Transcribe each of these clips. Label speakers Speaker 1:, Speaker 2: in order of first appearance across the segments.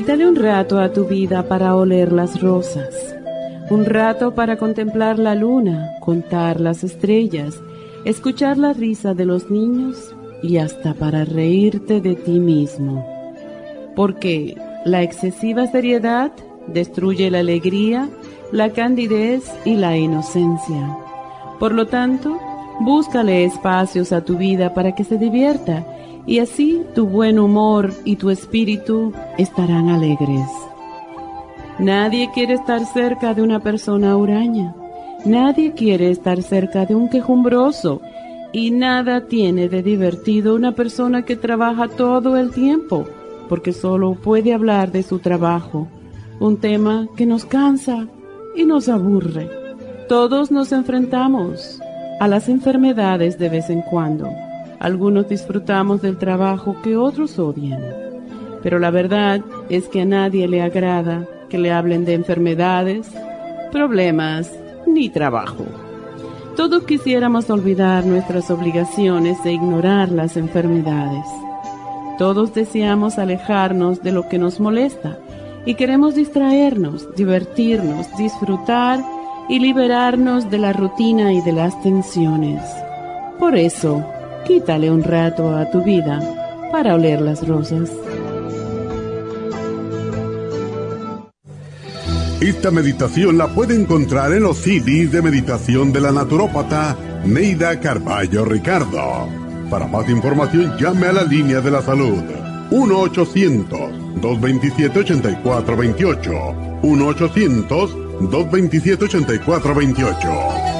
Speaker 1: Quítale un rato a tu vida para oler las rosas, un rato para contemplar la luna, contar las estrellas, escuchar la risa de los niños y hasta para reírte de ti mismo. Porque la excesiva seriedad destruye la alegría, la candidez y la inocencia. Por lo tanto, búscale espacios a tu vida para que se divierta y así tu buen humor y tu espíritu estarán alegres. Nadie quiere estar cerca de una persona huraña, nadie quiere estar cerca de un quejumbroso y nada tiene de divertido una persona que trabaja todo el tiempo, porque solo puede hablar de su trabajo, un tema que nos cansa y nos aburre. Todos nos enfrentamos a las enfermedades de vez en cuando algunos disfrutamos del trabajo que otros odian. Pero la verdad es que a nadie le agrada que le hablen de enfermedades, problemas ni trabajo. Todos quisiéramos olvidar nuestras obligaciones e ignorar las enfermedades. Todos deseamos alejarnos de lo que nos molesta y queremos distraernos, divertirnos, disfrutar y liberarnos de la rutina y de las tensiones. Por eso, Quítale un rato a tu vida para oler las rosas.
Speaker 2: Esta meditación la puede encontrar en los CDs de meditación de la naturópata Neida Carballo Ricardo. Para más información llame a la línea de la salud 1-800-227-8428. 1-800-227-8428.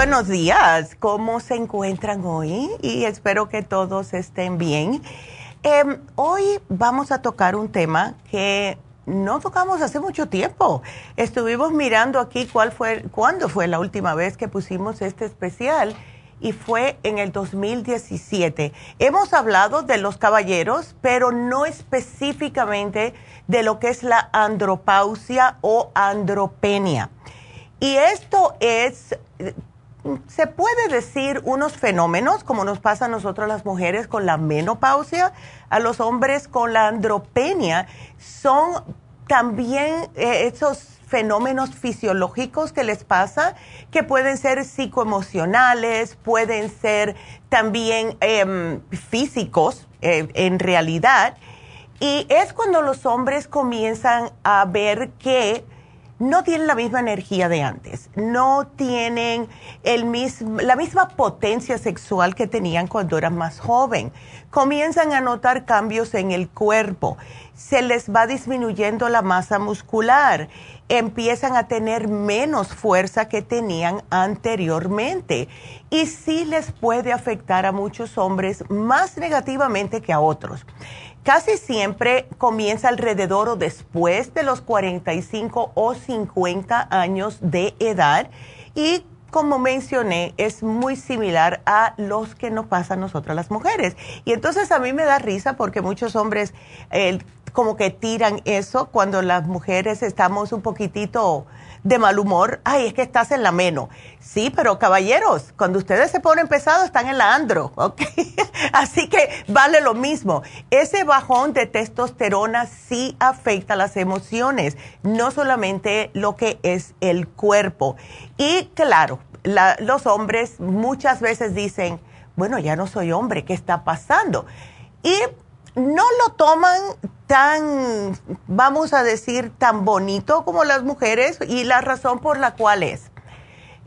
Speaker 3: Buenos días. ¿Cómo se encuentran hoy? Y espero que todos estén bien. Em, hoy vamos a tocar un tema que no tocamos hace mucho tiempo. Estuvimos mirando aquí cuál fue, cuándo fue la última vez que pusimos este especial y fue en el 2017. Hemos hablado de los caballeros, pero no específicamente de lo que es la andropausia o andropenia. Y esto es se puede decir unos fenómenos, como nos pasa a nosotros las mujeres con la menopausia, a los hombres con la andropenia, son también eh, esos fenómenos fisiológicos que les pasa, que pueden ser psicoemocionales, pueden ser también em, físicos eh, en realidad. Y es cuando los hombres comienzan a ver que no tienen la misma energía de antes, no tienen la misma potencia sexual que tenían cuando eran más joven. Comienzan a notar cambios en el cuerpo, se les va disminuyendo la masa muscular, empiezan a tener menos fuerza que tenían anteriormente y sí les puede afectar a muchos hombres más negativamente que a otros casi siempre comienza alrededor o después de los 45 o 50 años de edad y como mencioné, es muy similar a los que nos pasa a nosotras las mujeres. Y entonces a mí me da risa porque muchos hombres eh, como que tiran eso cuando las mujeres estamos un poquitito de mal humor, ay, es que estás en la meno. Sí, pero caballeros, cuando ustedes se ponen pesados están en la andro, ¿ok? Así que vale lo mismo. Ese bajón de testosterona sí afecta las emociones, no solamente lo que es el cuerpo. Y claro, los hombres muchas veces dicen, bueno, ya no soy hombre, ¿qué está pasando? Y no lo toman tan, vamos a decir, tan bonito como las mujeres y la razón por la cual es,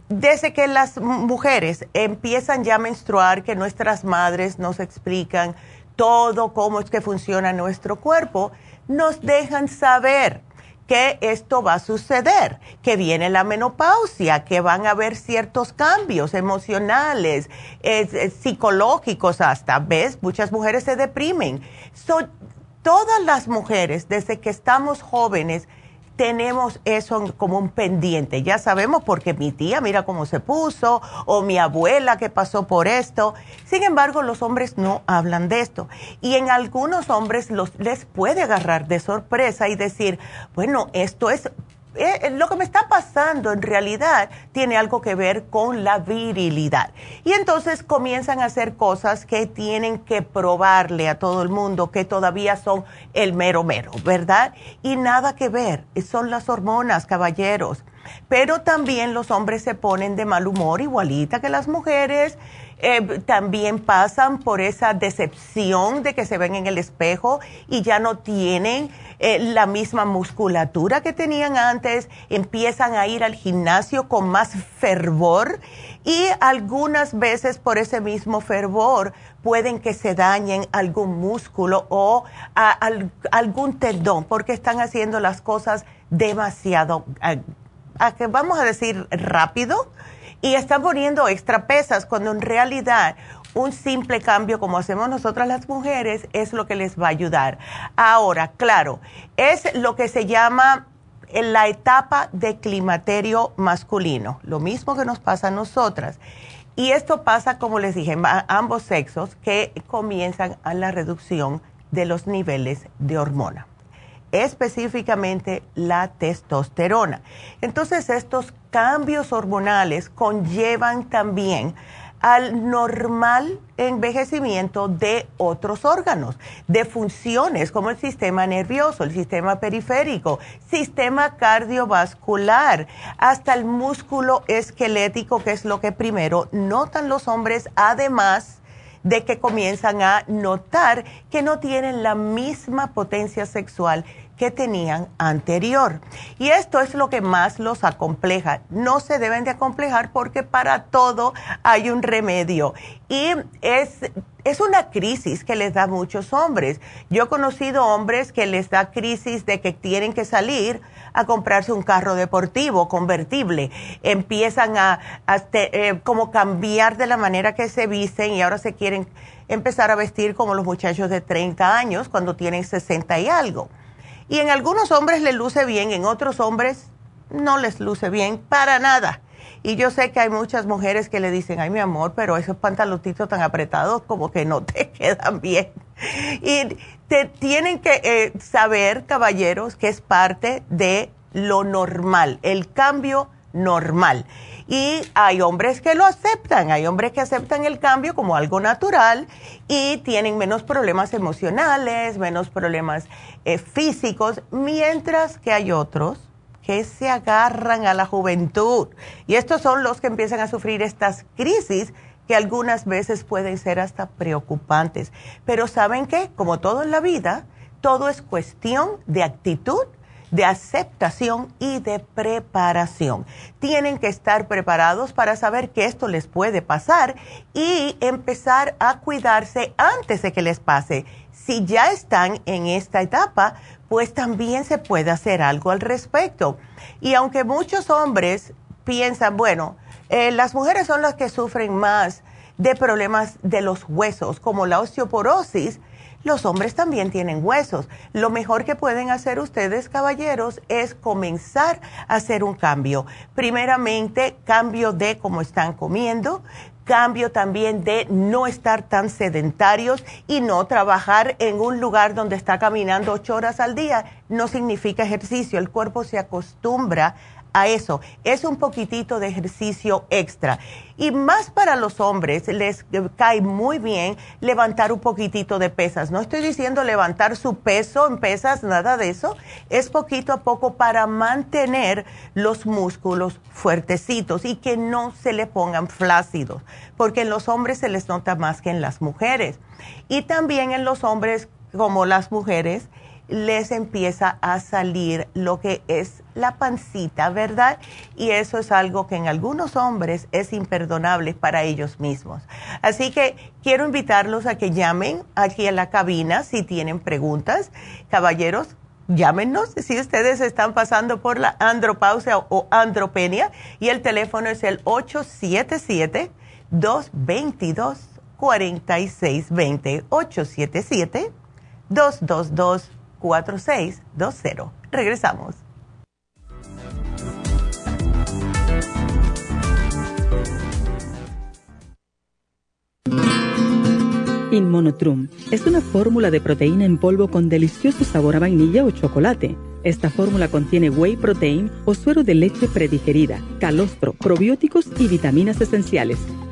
Speaker 3: desde que las mujeres empiezan ya a menstruar, que nuestras madres nos explican todo cómo es que funciona nuestro cuerpo, nos dejan saber que esto va a suceder, que viene la menopausia, que van a haber ciertos cambios emocionales, psicológicos hasta, ¿ves? Muchas mujeres se deprimen. todas las mujeres, desde que estamos jóvenes, tenemos eso como un pendiente. Ya sabemos porque mi tía mira cómo se puso o mi abuela que pasó por esto. Sin embargo, los hombres no hablan de esto. Y en algunos hombres los, les puede agarrar de sorpresa y decir, bueno, esto es eh, eh, lo que me está pasando en realidad tiene algo que ver con la virilidad. Y entonces comienzan a hacer cosas que tienen que probarle a todo el mundo que todavía son el mero mero, ¿verdad? Y nada que ver, son las hormonas, caballeros. Pero también los hombres se ponen de mal humor igualita que las mujeres eh, también pasan por esa decepción de que se ven en el espejo y ya no tienen eh, la misma musculatura que tenían antes, empiezan a ir al gimnasio con más fervor y algunas veces por ese mismo fervor pueden que se dañen algún músculo o algún tendón porque están haciendo las cosas demasiado, vamos a decir, rápido y están poniendo extra pesas cuando en realidad un simple cambio como hacemos nosotras las mujeres es lo que les va a ayudar. Ahora, claro, es lo que se llama la etapa de climaterio masculino, lo mismo que nos pasa a nosotras. Y esto pasa, como les dije, a ambos sexos que comienzan a la reducción de los niveles de hormona específicamente la testosterona. Entonces estos cambios hormonales conllevan también al normal envejecimiento de otros órganos, de funciones como el sistema nervioso, el sistema periférico, sistema cardiovascular, hasta el músculo esquelético, que es lo que primero notan los hombres, además de que comienzan a notar que no tienen la misma potencia sexual que tenían anterior. Y esto es lo que más los acompleja. No se deben de acomplejar porque para todo hay un remedio. Y es, es una crisis que les da muchos hombres. Yo he conocido hombres que les da crisis de que tienen que salir a comprarse un carro deportivo convertible. Empiezan a, eh, como cambiar de la manera que se visten y ahora se quieren empezar a vestir como los muchachos de 30 años cuando tienen 60 y algo. Y en algunos hombres les luce bien, en otros hombres no les luce bien para nada. Y yo sé que hay muchas mujeres que le dicen, ay mi amor, pero esos pantaloncitos tan apretados como que no te quedan bien. Y te tienen que eh, saber, caballeros, que es parte de lo normal, el cambio normal. Y hay hombres que lo aceptan, hay hombres que aceptan el cambio como algo natural y tienen menos problemas emocionales, menos problemas eh, físicos, mientras que hay otros que se agarran a la juventud. Y estos son los que empiezan a sufrir estas crisis que algunas veces pueden ser hasta preocupantes. Pero ¿saben qué? Como todo en la vida, todo es cuestión de actitud, de aceptación y de preparación. Tienen que estar preparados para saber que esto les puede pasar y empezar a cuidarse antes de que les pase. Si ya están en esta etapa, pues también se puede hacer algo al respecto. Y aunque muchos hombres piensan, bueno, eh, las mujeres son las que sufren más de problemas de los huesos, como la osteoporosis. Los hombres también tienen huesos. Lo mejor que pueden hacer ustedes, caballeros, es comenzar a hacer un cambio. Primeramente, cambio de cómo están comiendo, cambio también de no estar tan sedentarios y no trabajar en un lugar donde está caminando ocho horas al día. No significa ejercicio, el cuerpo se acostumbra a eso. Es un poquitito de ejercicio extra. Y más para los hombres, les cae muy bien levantar un poquitito de pesas. No estoy diciendo levantar su peso en pesas, nada de eso. Es poquito a poco para mantener los músculos fuertecitos y que no se le pongan flácidos, porque en los hombres se les nota más que en las mujeres. Y también en los hombres, como las mujeres, les empieza a salir lo que es la pancita, ¿verdad? Y eso es algo que en algunos hombres es imperdonable para ellos mismos. Así que quiero invitarlos a que llamen aquí a la cabina si tienen preguntas. Caballeros, llámenos si ustedes están pasando por la andropausia o andropenia y el teléfono es el 877 222 4620 877 222 4620. Regresamos.
Speaker 4: Inmonotrum es una fórmula de proteína en polvo con delicioso sabor a vainilla o chocolate. Esta fórmula contiene whey protein o suero de leche predigerida, calostro, probióticos y vitaminas esenciales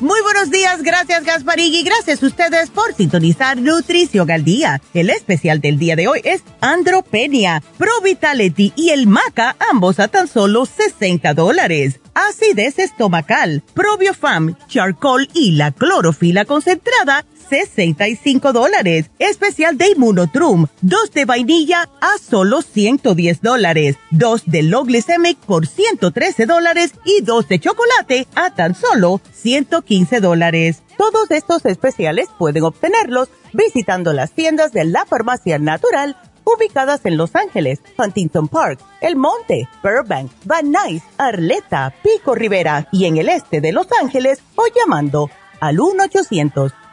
Speaker 5: Muy buenos días, gracias Gasparig y gracias a ustedes por sintonizar Nutrición al Día. El especial del día de hoy es Andropenia, Pro Vitality y el Maca, ambos a tan solo 60 dólares acidez estomacal, probiofam, charcoal y la clorofila concentrada, 65 dólares. Especial de Immunotrum, dos de vainilla a solo 110 dólares. Dos de low glycemic por 113 dólares y dos de chocolate a tan solo 115 dólares. Todos estos especiales pueden obtenerlos visitando las tiendas de la farmacia natural ubicadas en Los Ángeles, Huntington Park, El Monte, Burbank, Van Nuys, Arleta, Pico Rivera y en el este de Los Ángeles o llamando al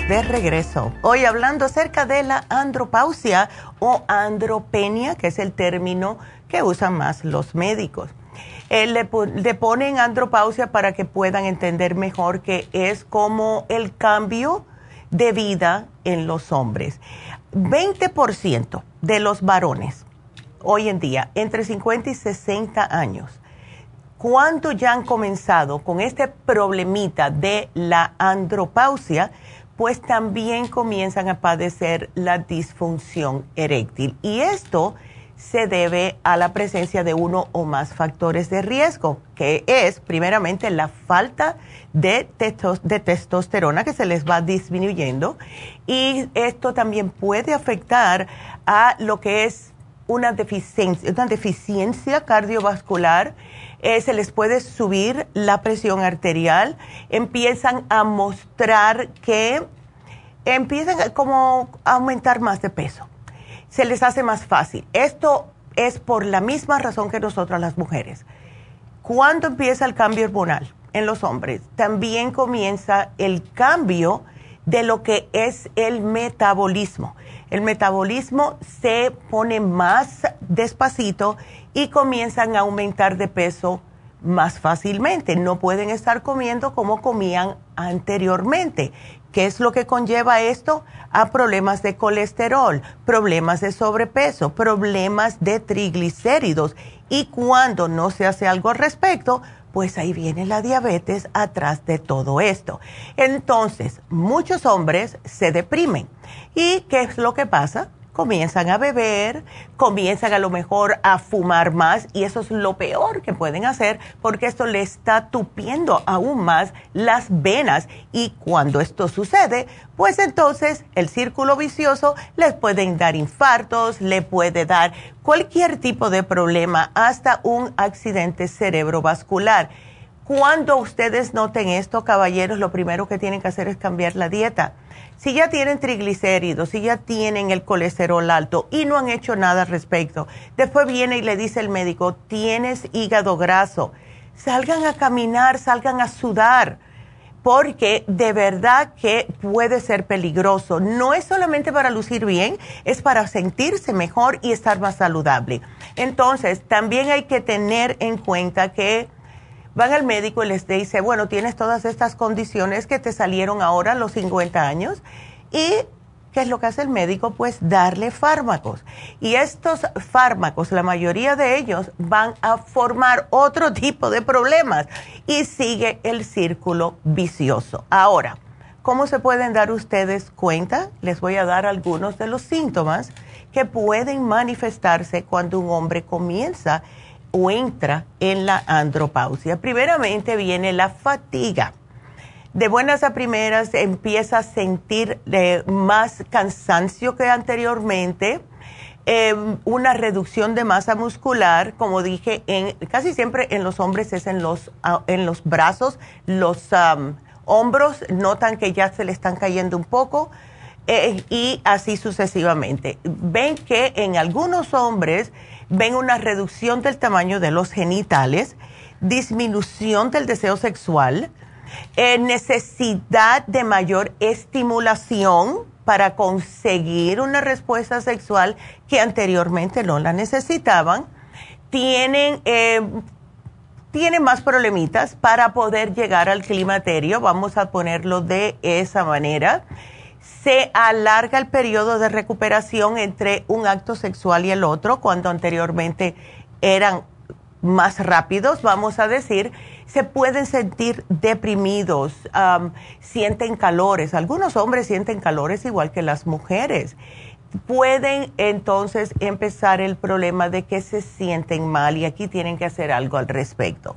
Speaker 3: De regreso. Hoy hablando acerca de la andropausia o andropenia, que es el término que usan más los médicos. Eh, le, ponen andropausia para que puedan entender mejor que es como el cambio de vida en los hombres. 20% de los varones hoy en día, entre 50 y 60 años, cuando ya han comenzado con este problemita de la andropausia, pues también comienzan a padecer la disfunción eréctil. Y esto se debe a la presencia de uno o más factores de riesgo, que es primeramente la falta de, de, testosterona que se les va disminuyendo y esto también puede afectar a lo que es una deficiencia, una deficiencia cardiovascular eh, se les puede subir la presión arterial, empiezan a mostrar que empiezan como a aumentar más de peso. Se les hace más fácil. Esto es por la misma razón que nosotras las mujeres. Cuando empieza el cambio hormonal en los hombres, también comienza el cambio de lo que es el metabolismo. El metabolismo se pone más despacito y comienzan a aumentar de peso más fácilmente. No pueden estar comiendo como comían anteriormente. ¿Qué es lo que conlleva esto? A problemas de colesterol, problemas de sobrepeso, problemas de triglicéridos. Y cuando no se hace algo al respecto, pues ahí viene la diabetes atrás de todo esto. Entonces, muchos hombres se deprimen. ¿Y qué es lo que pasa? Comienzan a beber, comienzan a lo mejor a fumar más y eso es lo peor que pueden hacer porque esto le está tupiendo aún más las venas y cuando esto sucede, pues entonces el círculo vicioso les pueden dar infartos, le puede dar cualquier tipo de problema, hasta un accidente cerebrovascular. Cuando ustedes noten esto, caballeros, lo primero que tienen que hacer es cambiar la dieta si ya tienen triglicéridos, si ya tienen el colesterol alto y no han hecho nada al respecto, después viene y le dice el médico, tienes hígado graso, salgan a caminar, salgan a sudar, porque de verdad que puede ser peligroso. No es solamente para lucir bien, es para sentirse mejor y estar más saludable. Entonces, también hay que tener en cuenta que van al médico y les dice, bueno, tienes todas estas condiciones que te salieron ahora a los 50 años y ¿qué es lo que hace el médico? Pues darle fármacos. Y estos fármacos, la mayoría de ellos van a formar otro tipo de problemas y sigue el círculo vicioso. Ahora, ¿cómo se pueden dar ustedes cuenta? Les voy a dar algunos de los síntomas que pueden manifestarse cuando un hombre comienza o entra en la andropausia. Primeramente viene la fatiga. De buenas a primeras empieza a sentir eh, más cansancio que anteriormente, em, una reducción de masa muscular, como dije, en, casi siempre en los hombres es en los, en los brazos, los hombros notan que ya se le están cayendo un poco eh, y así sucesivamente. Ven que en algunos hombres ven una reducción del tamaño de los genitales, disminución del deseo sexual, eh, necesidad de mayor estimulación para conseguir una respuesta sexual que anteriormente no la necesitaban, tienen, eh, tienen más problemitas para poder llegar al climaterio, vamos a ponerlo de esa manera se alarga el periodo de recuperación entre un acto sexual y el otro, cuando anteriormente eran más rápidos, vamos a decir, se pueden sentir deprimidos, sienten calores. Algunos hombres sienten calores igual que las mujeres. Pueden entonces empezar el problema de que se sienten mal y aquí tienen que hacer algo al respecto.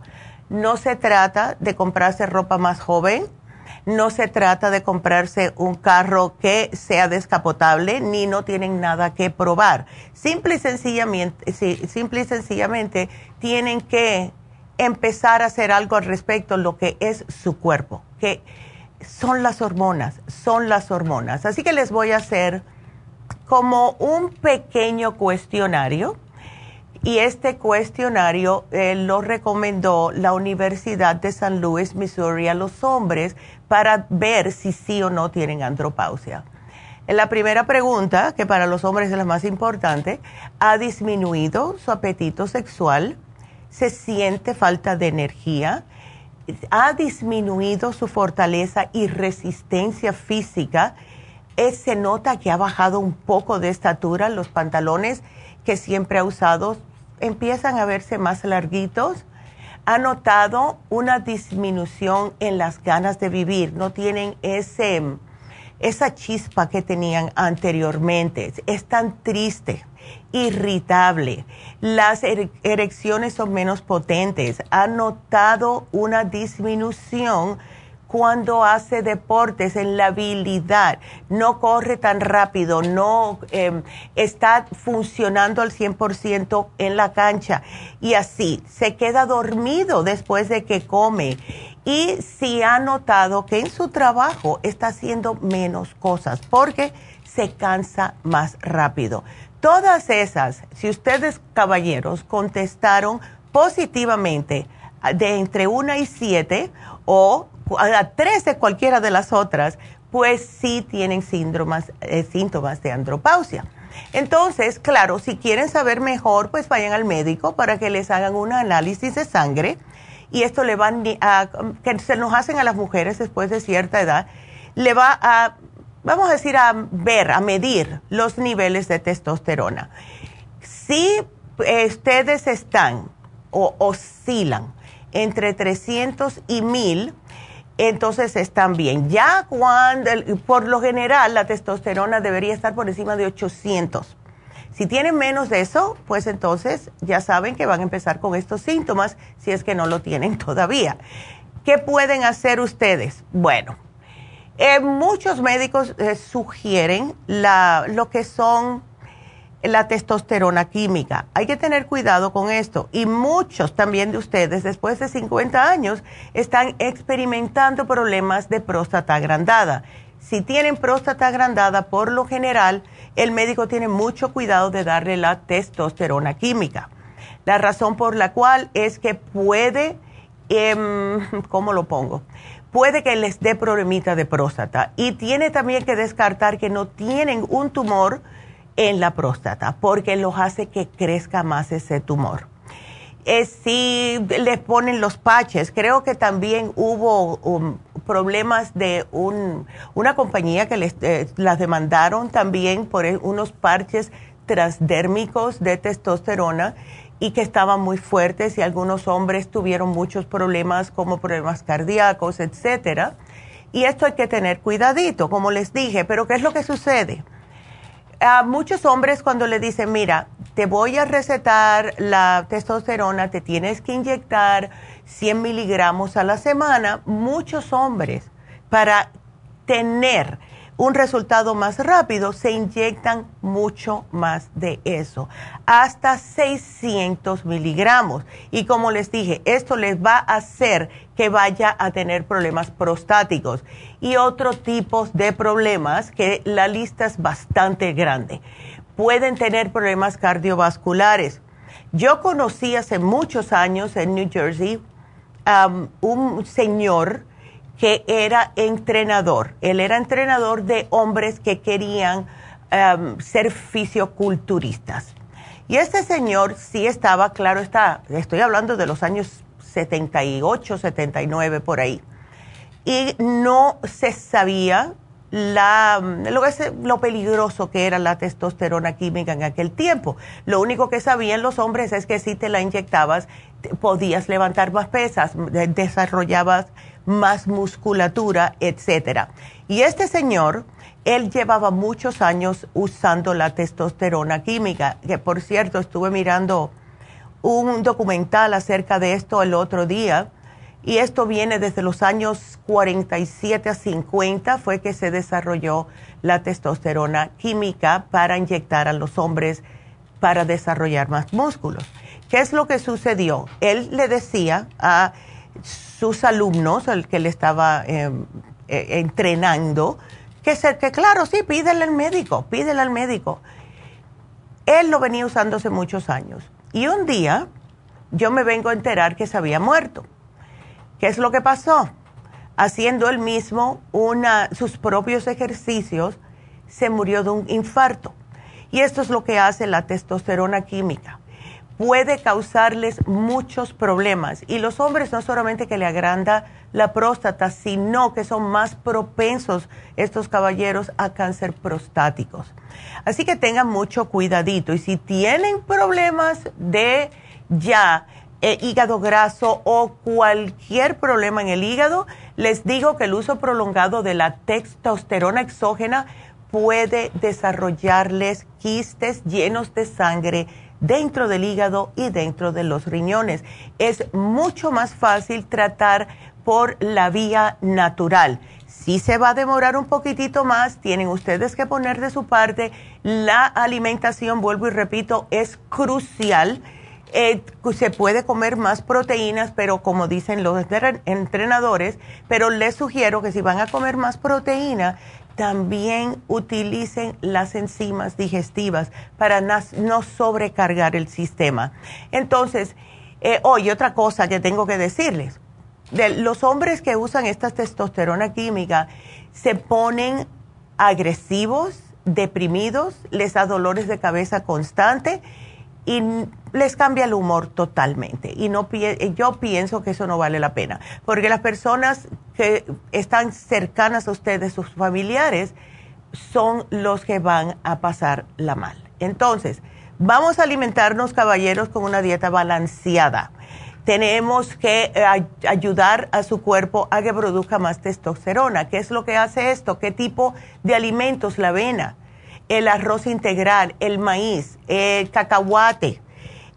Speaker 3: No se trata de comprarse ropa más joven, no se trata de comprarse un carro que sea descapotable ni no tienen nada que probar. Simple y sencillamente, simple y sencillamente tienen que empezar a hacer algo al respecto lo que es su cuerpo, que son las hormonas, son las hormonas. Así que les voy a hacer como un pequeño cuestionario y este cuestionario eh, lo recomendó la Universidad de San Luis, Missouri, a los hombres para ver si sí o no tienen andropausia. La primera pregunta, que para los hombres es la más importante, ¿ha disminuido su apetito sexual? ¿Se siente falta de energía? ¿Ha disminuido su fortaleza y resistencia física? se nota que ha bajado un poco de estatura, los pantalones que siempre ha usado empiezan a verse más larguitos. Ha notado una disminución en las ganas de vivir, no tienen ese, esa chispa que tenían anteriormente. Es tan triste, irritable, las erecciones son menos potentes. Ha notado una disminución cuando hace deportes en la habilidad, no corre tan rápido, no em, está funcionando al 100% en la cancha y así se queda dormido después de que come. Y si ha notado que en su trabajo está haciendo menos cosas porque se cansa más rápido. Todas esas, si ustedes caballeros contestaron positivamente de entre 1 y 7 o a tres de cualquiera de las otras, pues sí tienen eh, síntomas de andropausia. Entonces, claro, si quieren saber mejor, pues vayan al médico para que les hagan un análisis de sangre y esto le va a, que se nos hacen a las mujeres después de cierta edad, le va a, vamos a decir, a ver, a medir los niveles de testosterona. Si ustedes están o oscilan entre 300 y 1000, entonces están bien. Ya cuando, por lo general, la testosterona debería estar por encima de 800. Si tienen menos de eso, pues entonces ya saben que van a empezar con estos síntomas si es que no lo tienen todavía. ¿Qué pueden hacer ustedes? Bueno, eh, muchos médicos eh, sugieren lo que son la testosterona química. Hay que tener cuidado con esto. Y muchos también de ustedes, después de 50 años, están experimentando problemas de próstata agrandada. Si tienen próstata agrandada, por lo general, el médico tiene mucho cuidado de darle la testosterona química. La razón por la cual es que puede, em, ¿cómo lo pongo? Puede que les dé problemita de próstata. Y tiene también que descartar que no tienen un tumor en la próstata porque los hace que crezca más ese tumor. Eh, si les ponen los paches, creo que también hubo um, problemas de una compañía que les, eh, las demandaron también por e, unos parches transdérmicos de testosterona y que estaban muy fuertes y algunos hombres tuvieron muchos problemas como problemas cardíacos, etcétera. Y esto hay que tener cuidadito, como les dije, pero ¿qué es lo que sucede? A muchos hombres cuando le dicen, mira, te voy a recetar la testosterona, te tienes que inyectar 100 miligramos a la semana, muchos hombres para tener un resultado más rápido, se inyectan mucho más de eso, hasta 600 miligramos. Y como les dije, esto les va a hacer que vaya a tener problemas prostáticos y otros tipos de problemas que la lista es bastante grande. Pueden tener problemas cardiovasculares. Yo conocí hace muchos años en New Jersey um, un señor que era entrenador. Él era entrenador de hombres que querían um, ser fisioculturistas. Y este señor sí estaba, claro está, estoy hablando de los años 78, 79 por ahí. Y no se sabía la, lo, lo peligroso que era la testosterona química en aquel tiempo. Lo único que sabían los hombres es que si te la inyectabas podías levantar más pesas, desarrollabas más musculatura, etcétera. Y este señor, él llevaba muchos años usando la testosterona química, que por cierto estuve mirando un documental acerca de esto el otro día, y esto viene desde los años 47 a 50, fue que se desarrolló la testosterona química para inyectar a los hombres para desarrollar más músculos. ¿Qué es lo que sucedió? Él le decía a sus alumnos, al que le estaba em, e, entrenando, que, se, que claro, sí, pídele al médico, pídele al médico. Él lo venía usando hace muchos años Y un día yo me vengo a enterar que se había muerto. ¿Qué es lo que pasó? Haciendo él mismo sus propios ejercicios, se murió de un infarto. Y esto es lo que hace la testosterona química. Puede causarles muchos problemas. Y los hombres no solamente que le agranda la próstata, sino que son más propensos estos caballeros a cáncer prostáticos. Así que tengan mucho cuidadito. Y si tienen problemas de ya eh, hígado graso o cualquier problema en el hígado, les digo que el uso prolongado de la testosterona exógena puede desarrollarles quistes llenos de sangre dentro del hígado y dentro de los riñones. Es mucho más fácil tratar por la vía natural. Si se va a demorar un poquitito más, tienen ustedes que poner de su parte. La alimentación, vuelvo y repito, es crucial eh, se puede comer más proteínas, pero como dicen los entrenadores, pero les sugiero que si van a comer más proteína, también utilicen las enzimas digestivas para no sobrecargar el sistema. Entonces, eh, hoy otra cosa que tengo que decirles, de los hombres que usan esta testosterona química se ponen agresivos, deprimidos, les da dolores de cabeza constante y les cambia el humor totalmente. Y no yo pienso que eso no vale la pena, porque las personas que están cercanas a ustedes, sus familiares, son los que van a pasar la mal. Entonces, vamos a alimentarnos, caballeros, con una dieta balanceada. Tenemos que eh, ayudar a su cuerpo a que produzca más testosterona. ¿Qué es lo que hace esto? ¿Qué tipo de alimentos? La avena el arroz integral, el maíz, el cacahuate,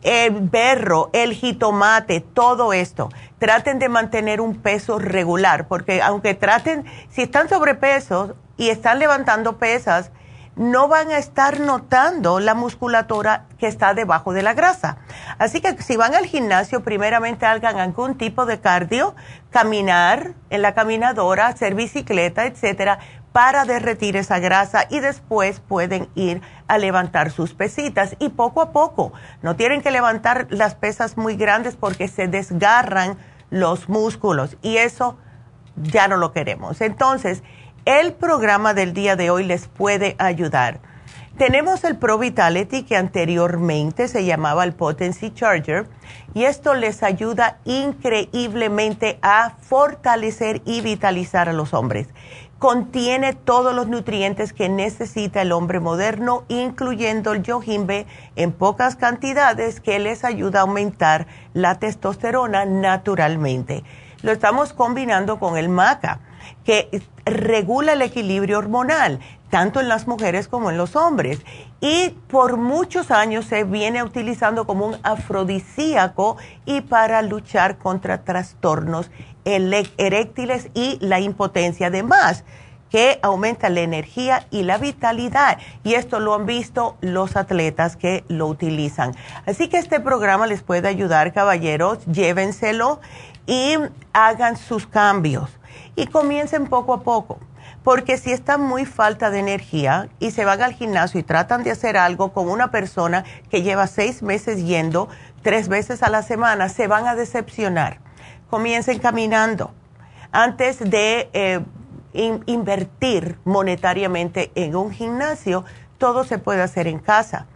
Speaker 3: el berro, el jitomate, todo esto. Traten de mantener un peso regular, porque aunque traten, si están sobrepesos y están levantando pesas, no van a estar notando la musculatura que está debajo de la grasa. Así que si van al gimnasio, primeramente hagan algún tipo de cardio, caminar en la caminadora, hacer bicicleta, etcétera, para derretir esa grasa y después pueden ir a levantar sus pesitas y poco a poco. No tienen que levantar las pesas muy grandes porque se desgarran los músculos y eso ya no lo queremos. Entonces, el programa del día de hoy les puede ayudar. Tenemos el Pro Vitality que anteriormente se llamaba el Potency Charger y esto les ayuda increíblemente a fortalecer y vitalizar a los hombres contiene todos los nutrientes que necesita el hombre moderno, incluyendo el yojimbe en pocas cantidades que les ayuda a aumentar la testosterona naturalmente. Lo estamos combinando con el maca, que regula el equilibrio hormonal, tanto en las mujeres como en los hombres. Y por muchos años se viene utilizando como un afrodisíaco y para luchar contra trastornos eréctiles y la impotencia, además que aumenta la energía y la vitalidad. Y esto lo han visto los atletas que lo utilizan. Así que este programa les puede ayudar, caballeros, llévenselo y hagan sus cambios. Y comiencen poco a poco. Porque si están muy falta de energía y se van al gimnasio y tratan de hacer algo con una persona que lleva seis meses yendo tres veces a la semana, se van a decepcionar comiencen caminando. Antes de eh, invertir monetariamente en un gimnasio, todo se puede hacer en casa.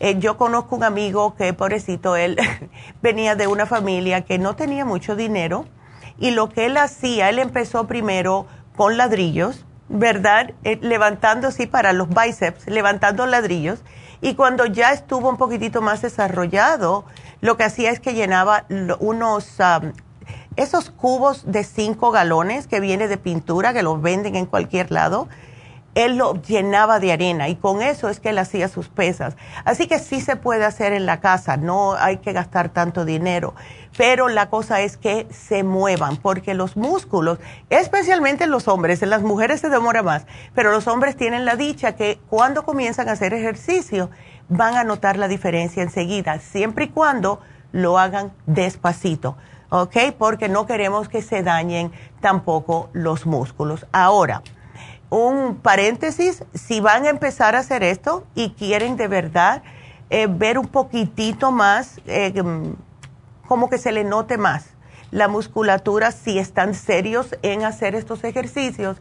Speaker 3: Eh, yo conozco un amigo que, pobrecito, él venía de una familia que no tenía mucho dinero y lo que él hacía, él empezó primero con ladrillos, ¿verdad? Eh, levantando, sí, para los bíceps, levantando ladrillos. Y cuando ya estuvo un poquitito más desarrollado, lo que hacía es que llenaba unos esos cubos de 5 galones que viene de pintura, que los venden en cualquier lado, él lo llenaba de arena y con eso es que él hacía sus pesas. Así que sí se puede hacer en la casa, no hay que gastar tanto dinero. Pero la cosa es que se muevan, porque los músculos, especialmente en los hombres, en las mujeres se demora más, pero los hombres tienen la dicha que cuando comienzan a hacer ejercicio van a notar la diferencia enseguida, siempre y cuando lo hagan despacito ¿ok? Porque no queremos que se dañen tampoco los músculos. Ahora, un paréntesis, si van a empezar a hacer esto y quieren de verdad eh, ver un poquitito más, eh, como que se le note más la musculatura si están serios en hacer estos ejercicios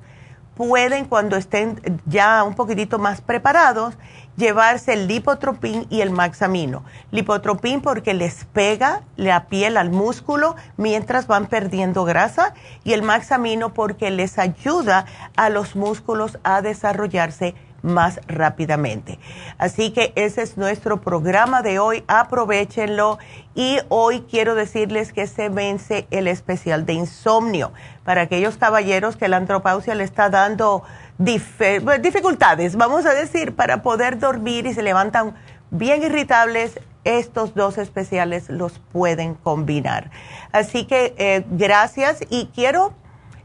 Speaker 3: pueden cuando estén ya un poquitito más preparados llevarse el lipotropín y el maxamino. Lipotropín porque les pega la piel al músculo mientras van perdiendo grasa y el maxamino porque les ayuda a los músculos a desarrollarse más rápidamente. Así que ese es nuestro programa de hoy, aprovechenlo y hoy quiero decirles que se vence el especial de insomnio para aquellos caballeros que la andropausia le está dando dificultades, vamos a decir, para poder dormir y se levantan bien irritables, estos dos especiales los pueden combinar. Así que eh, gracias y quiero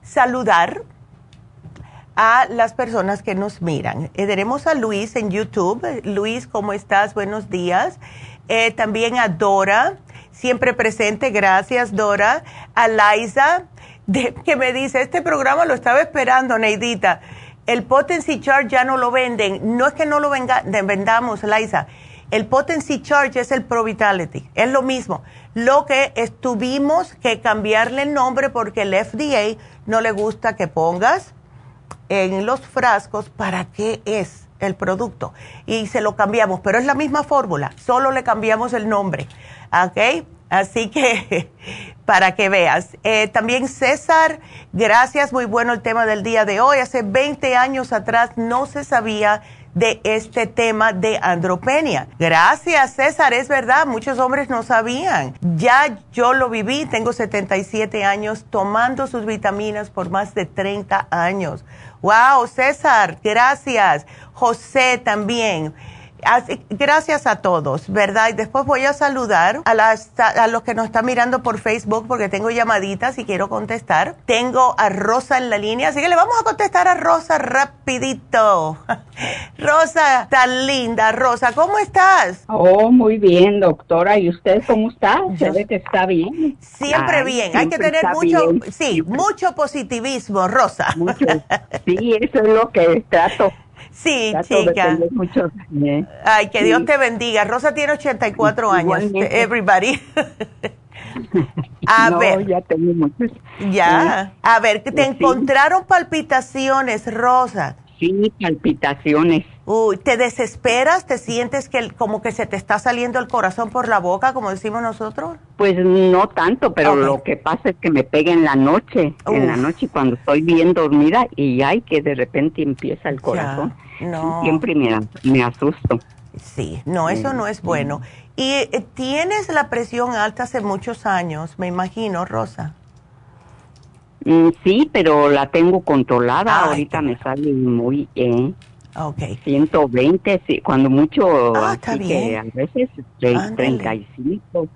Speaker 3: saludar a las personas que nos miran. Eh, tenemos a Luis en YouTube. Luis, ¿cómo estás? Buenos días. Eh, también a Dora, siempre presente. Gracias, Dora. A Liza, que me dice, este programa lo estaba esperando, Neidita. El Potency Charge ya no lo venden. No es que no lo venga, vendamos, Liza. El Potency Charge es el Pro Vitality. Es lo mismo. Lo que tuvimos que cambiarle el nombre porque el FDA no le gusta que pongas en los frascos para qué es el producto y se lo cambiamos, pero es la misma fórmula, solo le cambiamos el nombre, ¿ok? Así que para que veas. Eh, también César, gracias, muy bueno el tema del día de hoy. Hace 20 años atrás no se sabía de este tema de andropenia. Gracias, César, es verdad, muchos hombres no sabían. Ya yo lo viví, tengo 77 años tomando sus vitaminas por más de 30 años. Wow, César, gracias. José también gracias a todos, ¿verdad? Y después voy a saludar a, las, a los que nos están mirando por Facebook porque tengo llamaditas y quiero contestar. Tengo a Rosa en la línea, así que le vamos a contestar a Rosa rapidito. Rosa, tan linda. Rosa, ¿cómo estás?
Speaker 6: Oh, muy bien, doctora. ¿Y usted cómo está? Se ve que está bien.
Speaker 3: Siempre bien. Hay que tener mucho, sí, mucho positivismo, Rosa.
Speaker 6: Mucho. Sí, eso es lo que trato
Speaker 3: Sí, chica. Ay, que Dios te bendiga. Rosa tiene 84 años. Everybody.
Speaker 6: A ver. Ya tengo muchos.
Speaker 3: Ya. A ver, ¿te encontraron palpitaciones, Rosa?
Speaker 6: Sí, palpitaciones.
Speaker 3: Uy, ¿te desesperas? ¿Te sientes que como que se te está saliendo el corazón por la boca, como decimos nosotros?
Speaker 6: Pues no tanto, pero lo que pasa es que me pega en la noche, en la noche cuando estoy bien dormida y hay que de repente empieza el corazón. no. Siempre me, me asusto.
Speaker 3: Sí, no, eso no es bueno. Y eh, tienes la presión alta hace muchos años, me imagino, Rosa.
Speaker 6: Mm, sí, pero la tengo controlada. Ahorita me sale muy bien.
Speaker 3: Okay.
Speaker 6: 120, sí, cuando mucho, ah, está bien. a veces 35,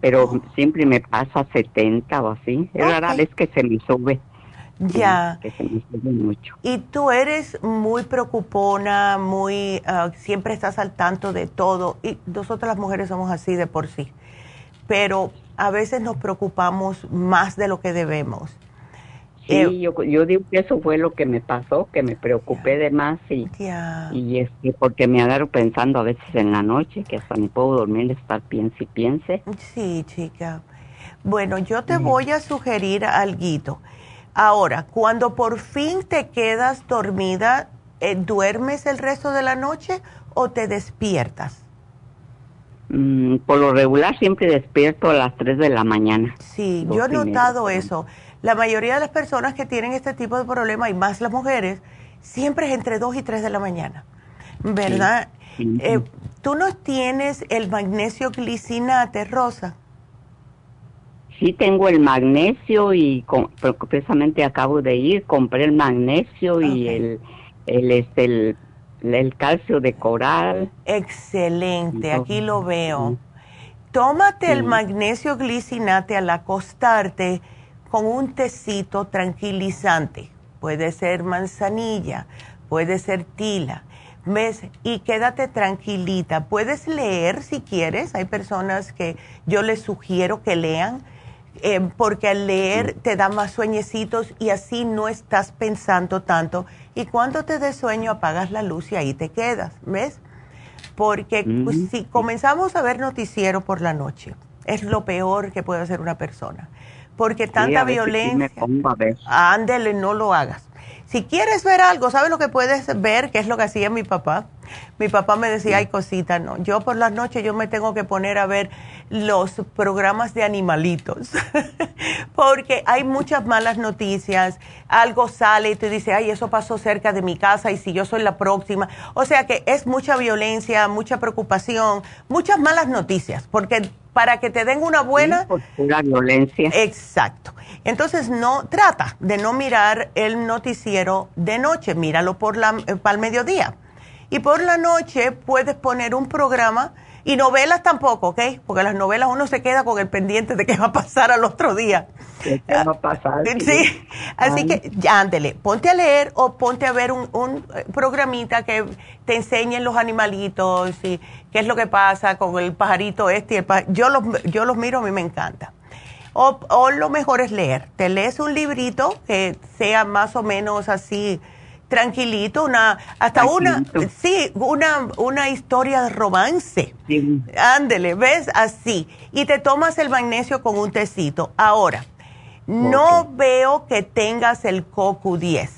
Speaker 6: pero siempre me pasa 70 o así. Es rara vez que se me sube.
Speaker 3: Ya.
Speaker 6: Que se me sube mucho.
Speaker 3: Y tú eres muy preocupona, muy, ah, siempre estás al tanto de todo. Y nosotras las mujeres somos así de por sí. Pero a veces nos preocupamos más de lo que debemos.
Speaker 6: Sí, eh, yo, yo digo que eso fue lo que me pasó, que me preocupé de más y, y este, porque me agarro pensando a veces en la noche que hasta me puedo dormir, estar piense y piense.
Speaker 3: Sí, chica. Bueno, yo te voy a sugerir algo. Ahora, cuando por fin te quedas dormida, eh, ¿duermes el resto de la noche o te despiertas?
Speaker 6: Mm, por lo regular siempre despierto a las 3 de la mañana.
Speaker 3: Sí, yo he notado eso. La mayoría de las personas que tienen este tipo de problema, y más las mujeres, siempre es entre 2 y 3 de la mañana, ¿verdad? Eh, ¿Tú no tienes el magnesio glicinate, Rosa?
Speaker 6: Sí, tengo el magnesio y precisamente acabo de ir, compré el magnesio y el, el, este, el, calcio de coral.
Speaker 3: Excelente, aquí lo veo. Tómate el magnesio glicinate al acostarte con un tecito tranquilizante. Puede ser manzanilla, puede ser tila. ¿Ves? Y quédate tranquilita. Puedes leer si quieres. Hay personas que yo les sugiero que lean, eh, porque al leer te da más sueñecitos y así no estás pensando tanto. Y cuando te des sueño apagas la luz y ahí te quedas. ¿Ves? porque pues, si comenzamos a ver noticiero por la noche, es lo peor que puede hacer una persona. Porque tanta violencia. Ándele, no lo hagas. Si quieres ver algo, ¿sabes lo que puedes ver? Que es lo que hacía mi papá. Mi papá me decía, ay cosita, no. Yo por las noches yo me tengo que poner a ver los programas de animalitos. Porque hay muchas malas noticias. Algo sale y te dice, ay, eso pasó cerca de mi casa y si yo soy la próxima. O sea que es mucha violencia, mucha preocupación, muchas malas noticias. Porque para que te den una buena...
Speaker 6: Sí, violencia.
Speaker 3: Exacto. Entonces, no trata de no mirar el noticiero de noche, míralo por la, eh, para el mediodía. Y por la noche puedes poner un programa y novelas tampoco, ¿ok? Porque las novelas uno se queda con el pendiente de qué va a pasar al otro día.
Speaker 6: ¿Qué va a pasar?
Speaker 3: Sí, así que ándele, ponte a leer o ponte a ver un, un, eh, programita que te enseñen los animalitos y qué es lo que pasa con el pajarito este y el. Yo los, yo los miro, a mí me encanta. O, o, lo mejor es leer. Te lees un librito que sea más o menos así tranquilito, una hasta una sí, una una historia de romance. Ándele, ¿ves? Así. Y te tomas el magnesio con un tecito. Ahora, no veo que tengas el CoQ10.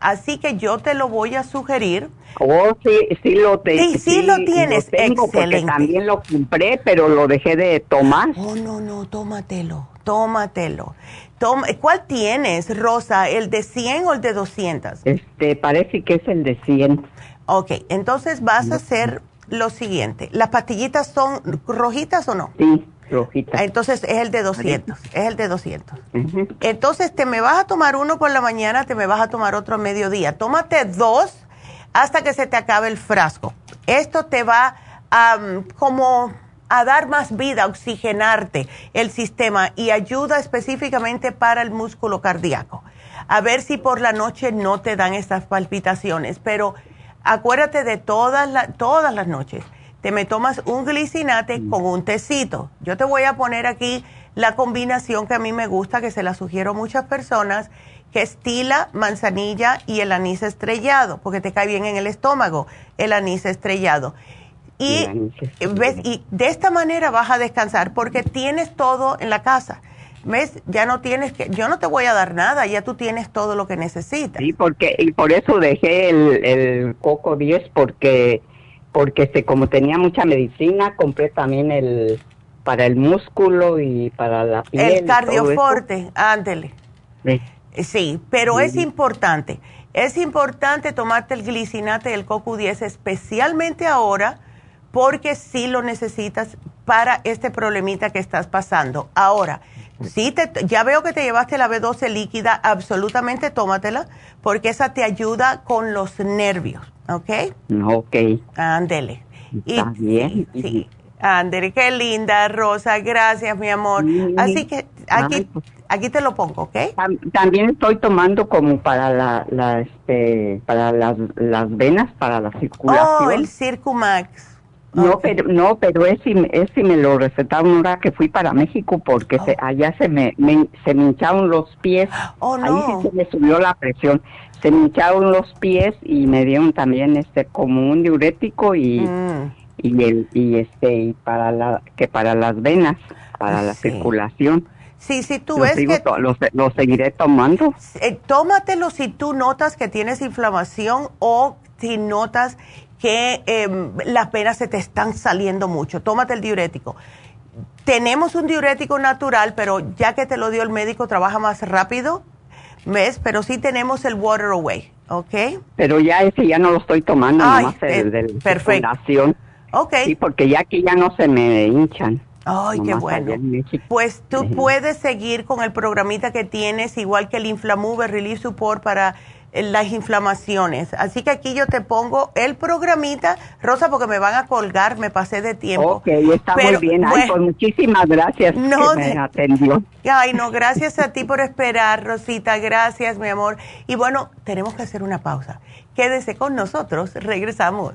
Speaker 3: Así que yo te lo voy a sugerir
Speaker 6: Oh, sí, sí lo,
Speaker 3: sí, sí, lo tienes.
Speaker 6: Lo Excelente. también lo compré, pero lo dejé de tomar.
Speaker 3: Oh, no, no, tómatelo, tómatelo. Toma, ¿Cuál tienes, Rosa? ¿El de 100 o el de 200?
Speaker 6: Este, parece que es el de 100.
Speaker 3: Ok, entonces vas a hacer lo siguiente. ¿Las pastillitas son rojitas o no?
Speaker 6: Sí, rojitas.
Speaker 3: Entonces es el de 200, es el de 200. Entonces te me vas a tomar uno por la mañana, te me vas a tomar otro a mediodía. Tómate dos hasta que se te acabe el frasco. Esto te va a como a dar más vida, oxigenarte el sistema y ayuda específicamente para el músculo cardíaco. A ver si por la noche no te dan estas palpitaciones, pero acuérdate de todas, todas las noches. Te me tomas un glicinate mm. con un tecito. Yo te voy a poner aquí la combinación que a mí me gusta, que se la sugiero a muchas personas que es tila, manzanilla y el anís estrellado, porque te cae bien en el estómago el anís estrellado. Y, ¿ves? y de esta manera vas a descansar porque tienes todo en la casa. ¿Ves? Ya no tienes que, yo no te voy a dar nada, ya tú tienes todo lo que necesitas.
Speaker 6: Sí, porque, y por eso dejé el, el coco 10 porque, porque este, como tenía mucha medicina, compré también el, para el músculo y para la piel.
Speaker 3: El cardioforte, ándele. Sí. Sí, pero es importante. Es importante tomarte el glicinate del CoQ10, especialmente ahora, porque sí lo necesitas para este problemita que estás pasando. Ahora, sí te, ya veo que te llevaste la B12 líquida, absolutamente tómatela, porque esa te ayuda con los nervios, ¿ok?
Speaker 6: Ok.
Speaker 3: Ándele.
Speaker 6: Está bien.
Speaker 3: Sí, Ándele, qué linda, Rosa, gracias, mi amor. Así que aquí pues, Aquí te lo pongo, ¿ok?
Speaker 6: También estoy tomando como para la, la este, para las, las venas, para la circulación.
Speaker 3: Oh, el Circumax.
Speaker 6: No, pero no, pero ese, ese me lo recetaron ahora que fui para México porque se, oh. allá se me, se me hincharon los pies.
Speaker 3: Oh, no.
Speaker 6: Ahí sí se me subió la presión. Se me hincharon los pies y me dieron también este como un diurético y mm. y el y este y para la que para las venas, para la circulación.
Speaker 3: Sí, sí, tú ves que...
Speaker 6: Lo, seguiré tomando.
Speaker 3: Eh, tómatelo si tú notas que tienes inflamación o si notas que em, las venas se te están saliendo mucho. Tómate el diurético. Tenemos un diurético natural, pero ya que te lo dio el médico, trabaja más rápido. ¿Ves? Pero sí tenemos el Water Away, ¿ok?
Speaker 6: Pero ya ese ya no lo estoy tomando, Ay, nomás
Speaker 3: eh, perfecto.
Speaker 6: Ok. Sí, porque ya aquí ya no se me hinchan.
Speaker 3: Ay, qué bueno. Pues tú puedes seguir con el programita que tienes, igual que el Inflamove Relief Support para las inflamaciones. Así que aquí yo te pongo el programita, Rosa, porque me van a colgar, me pasé de tiempo.
Speaker 6: Ok, está muy bien. Ay, pues muchísimas gracias no, que me atendió.
Speaker 3: Ay, no, gracias a ti por esperar, Rosita. Gracias, mi amor. Y bueno, tenemos que hacer una pausa. Quédese con nosotros, regresamos.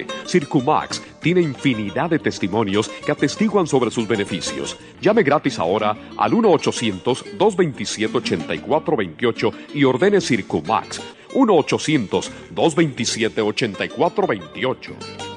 Speaker 7: Circumax tiene infinidad de testimonios que atestiguan sobre sus beneficios. Llame gratis ahora al 1-800-227-8428 y ordene Circumax. 1-800-227-8428.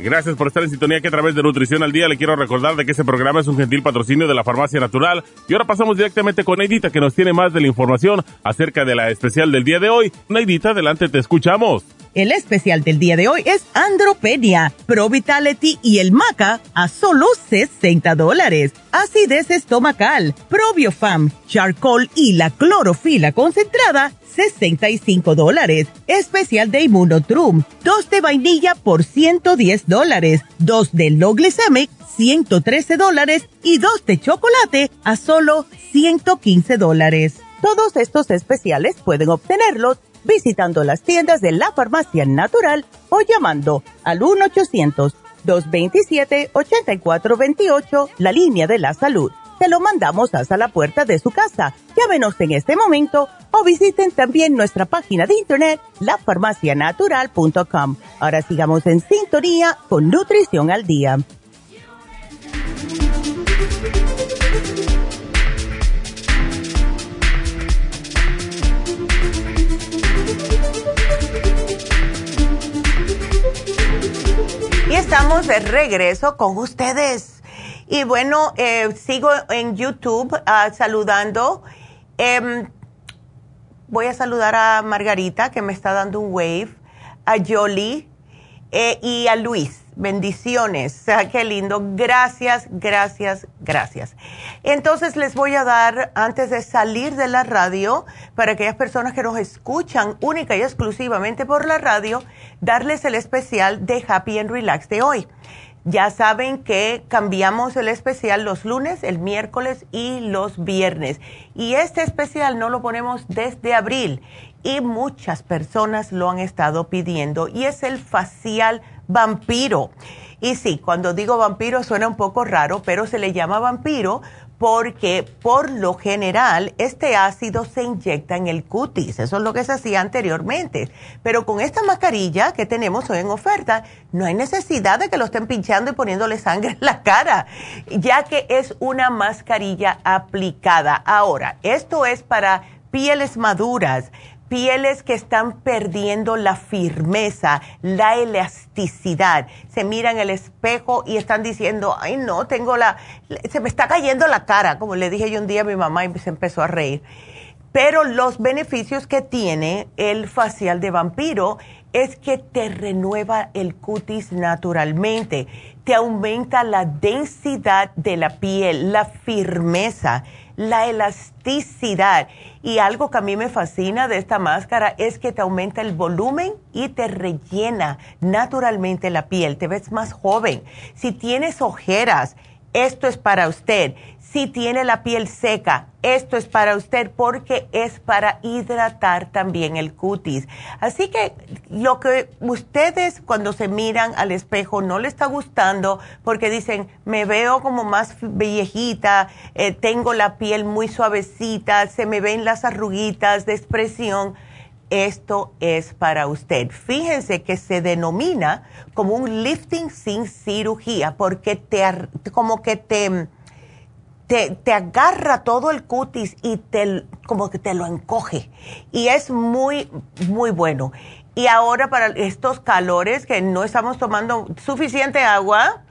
Speaker 8: Gracias por estar en sintonía que a través de Nutrición al Día le quiero recordar de que este programa es un gentil patrocinio de la Farmacia Natural. Y ahora pasamos directamente con Neidita que nos tiene más de la información acerca de la especial del día de hoy. Neidita, adelante, te escuchamos.
Speaker 9: El especial del día de hoy es Andropenia, Pro Vitality y el Maca a solo 60 dólares. Acidez estomacal, Probiofam, Charcoal y la clorofila concentrada 65 dólares. Especial de Immunotrum, dos de vainilla por 110 dólares, dos de Low Glycemic, 113 dólares y dos de chocolate a solo 115 dólares. Todos estos especiales pueden obtenerlos visitando las tiendas de la farmacia natural o llamando al 1-800-227-8428, la línea de la salud te lo mandamos hasta la puerta de su casa. Llámenos en este momento o visiten también nuestra página de internet, lafarmacianatural.com. Ahora sigamos en sintonía con Nutrición al Día.
Speaker 3: Y estamos de regreso con ustedes y bueno, eh, sigo en YouTube uh, saludando. Eh, voy a saludar a Margarita, que me está dando un wave, a Jolie eh, y a Luis. Bendiciones. qué lindo. Gracias, gracias, gracias. Entonces les voy a dar, antes de salir de la radio, para aquellas personas que nos escuchan única y exclusivamente por la radio, darles el especial de Happy and Relax de hoy. Ya saben que cambiamos el especial los lunes, el miércoles y los viernes. Y este especial no lo ponemos desde abril y muchas personas lo han estado pidiendo y es el facial vampiro. Y sí, cuando digo vampiro suena un poco raro, pero se le llama vampiro porque por lo general este ácido se inyecta en el cutis, eso es lo que se hacía anteriormente. Pero con esta mascarilla que tenemos hoy en oferta, no hay necesidad de que lo estén pinchando y poniéndole sangre en la cara, ya que es una mascarilla aplicada. Ahora, esto es para pieles maduras, pieles que están perdiendo la firmeza, la elasticidad. Se miran el espejo y están diciendo, ay no, tengo la, se me está cayendo la cara, como le dije yo un día a mi mamá y se empezó a reír. Pero los beneficios que tiene el facial de vampiro es que te renueva el cutis naturalmente, te aumenta la densidad de la piel, la firmeza la elasticidad. Y algo que a mí me fascina de esta máscara es que te aumenta el volumen y te rellena naturalmente la piel, te ves más joven. Si tienes ojeras, esto es para usted. Si tiene la piel seca, esto es para usted porque es para hidratar también el cutis. Así que lo que ustedes cuando se miran al espejo no le está gustando porque dicen, me veo como más viejita, eh, tengo la piel muy suavecita, se me ven las arruguitas de expresión esto es para usted. Fíjense que se denomina como un lifting sin cirugía porque te como que te te, agarra todo el cutis y te, como que te lo encoge. Y es muy, muy bueno. Y ahora para estos calores que no estamos tomando suficiente agua,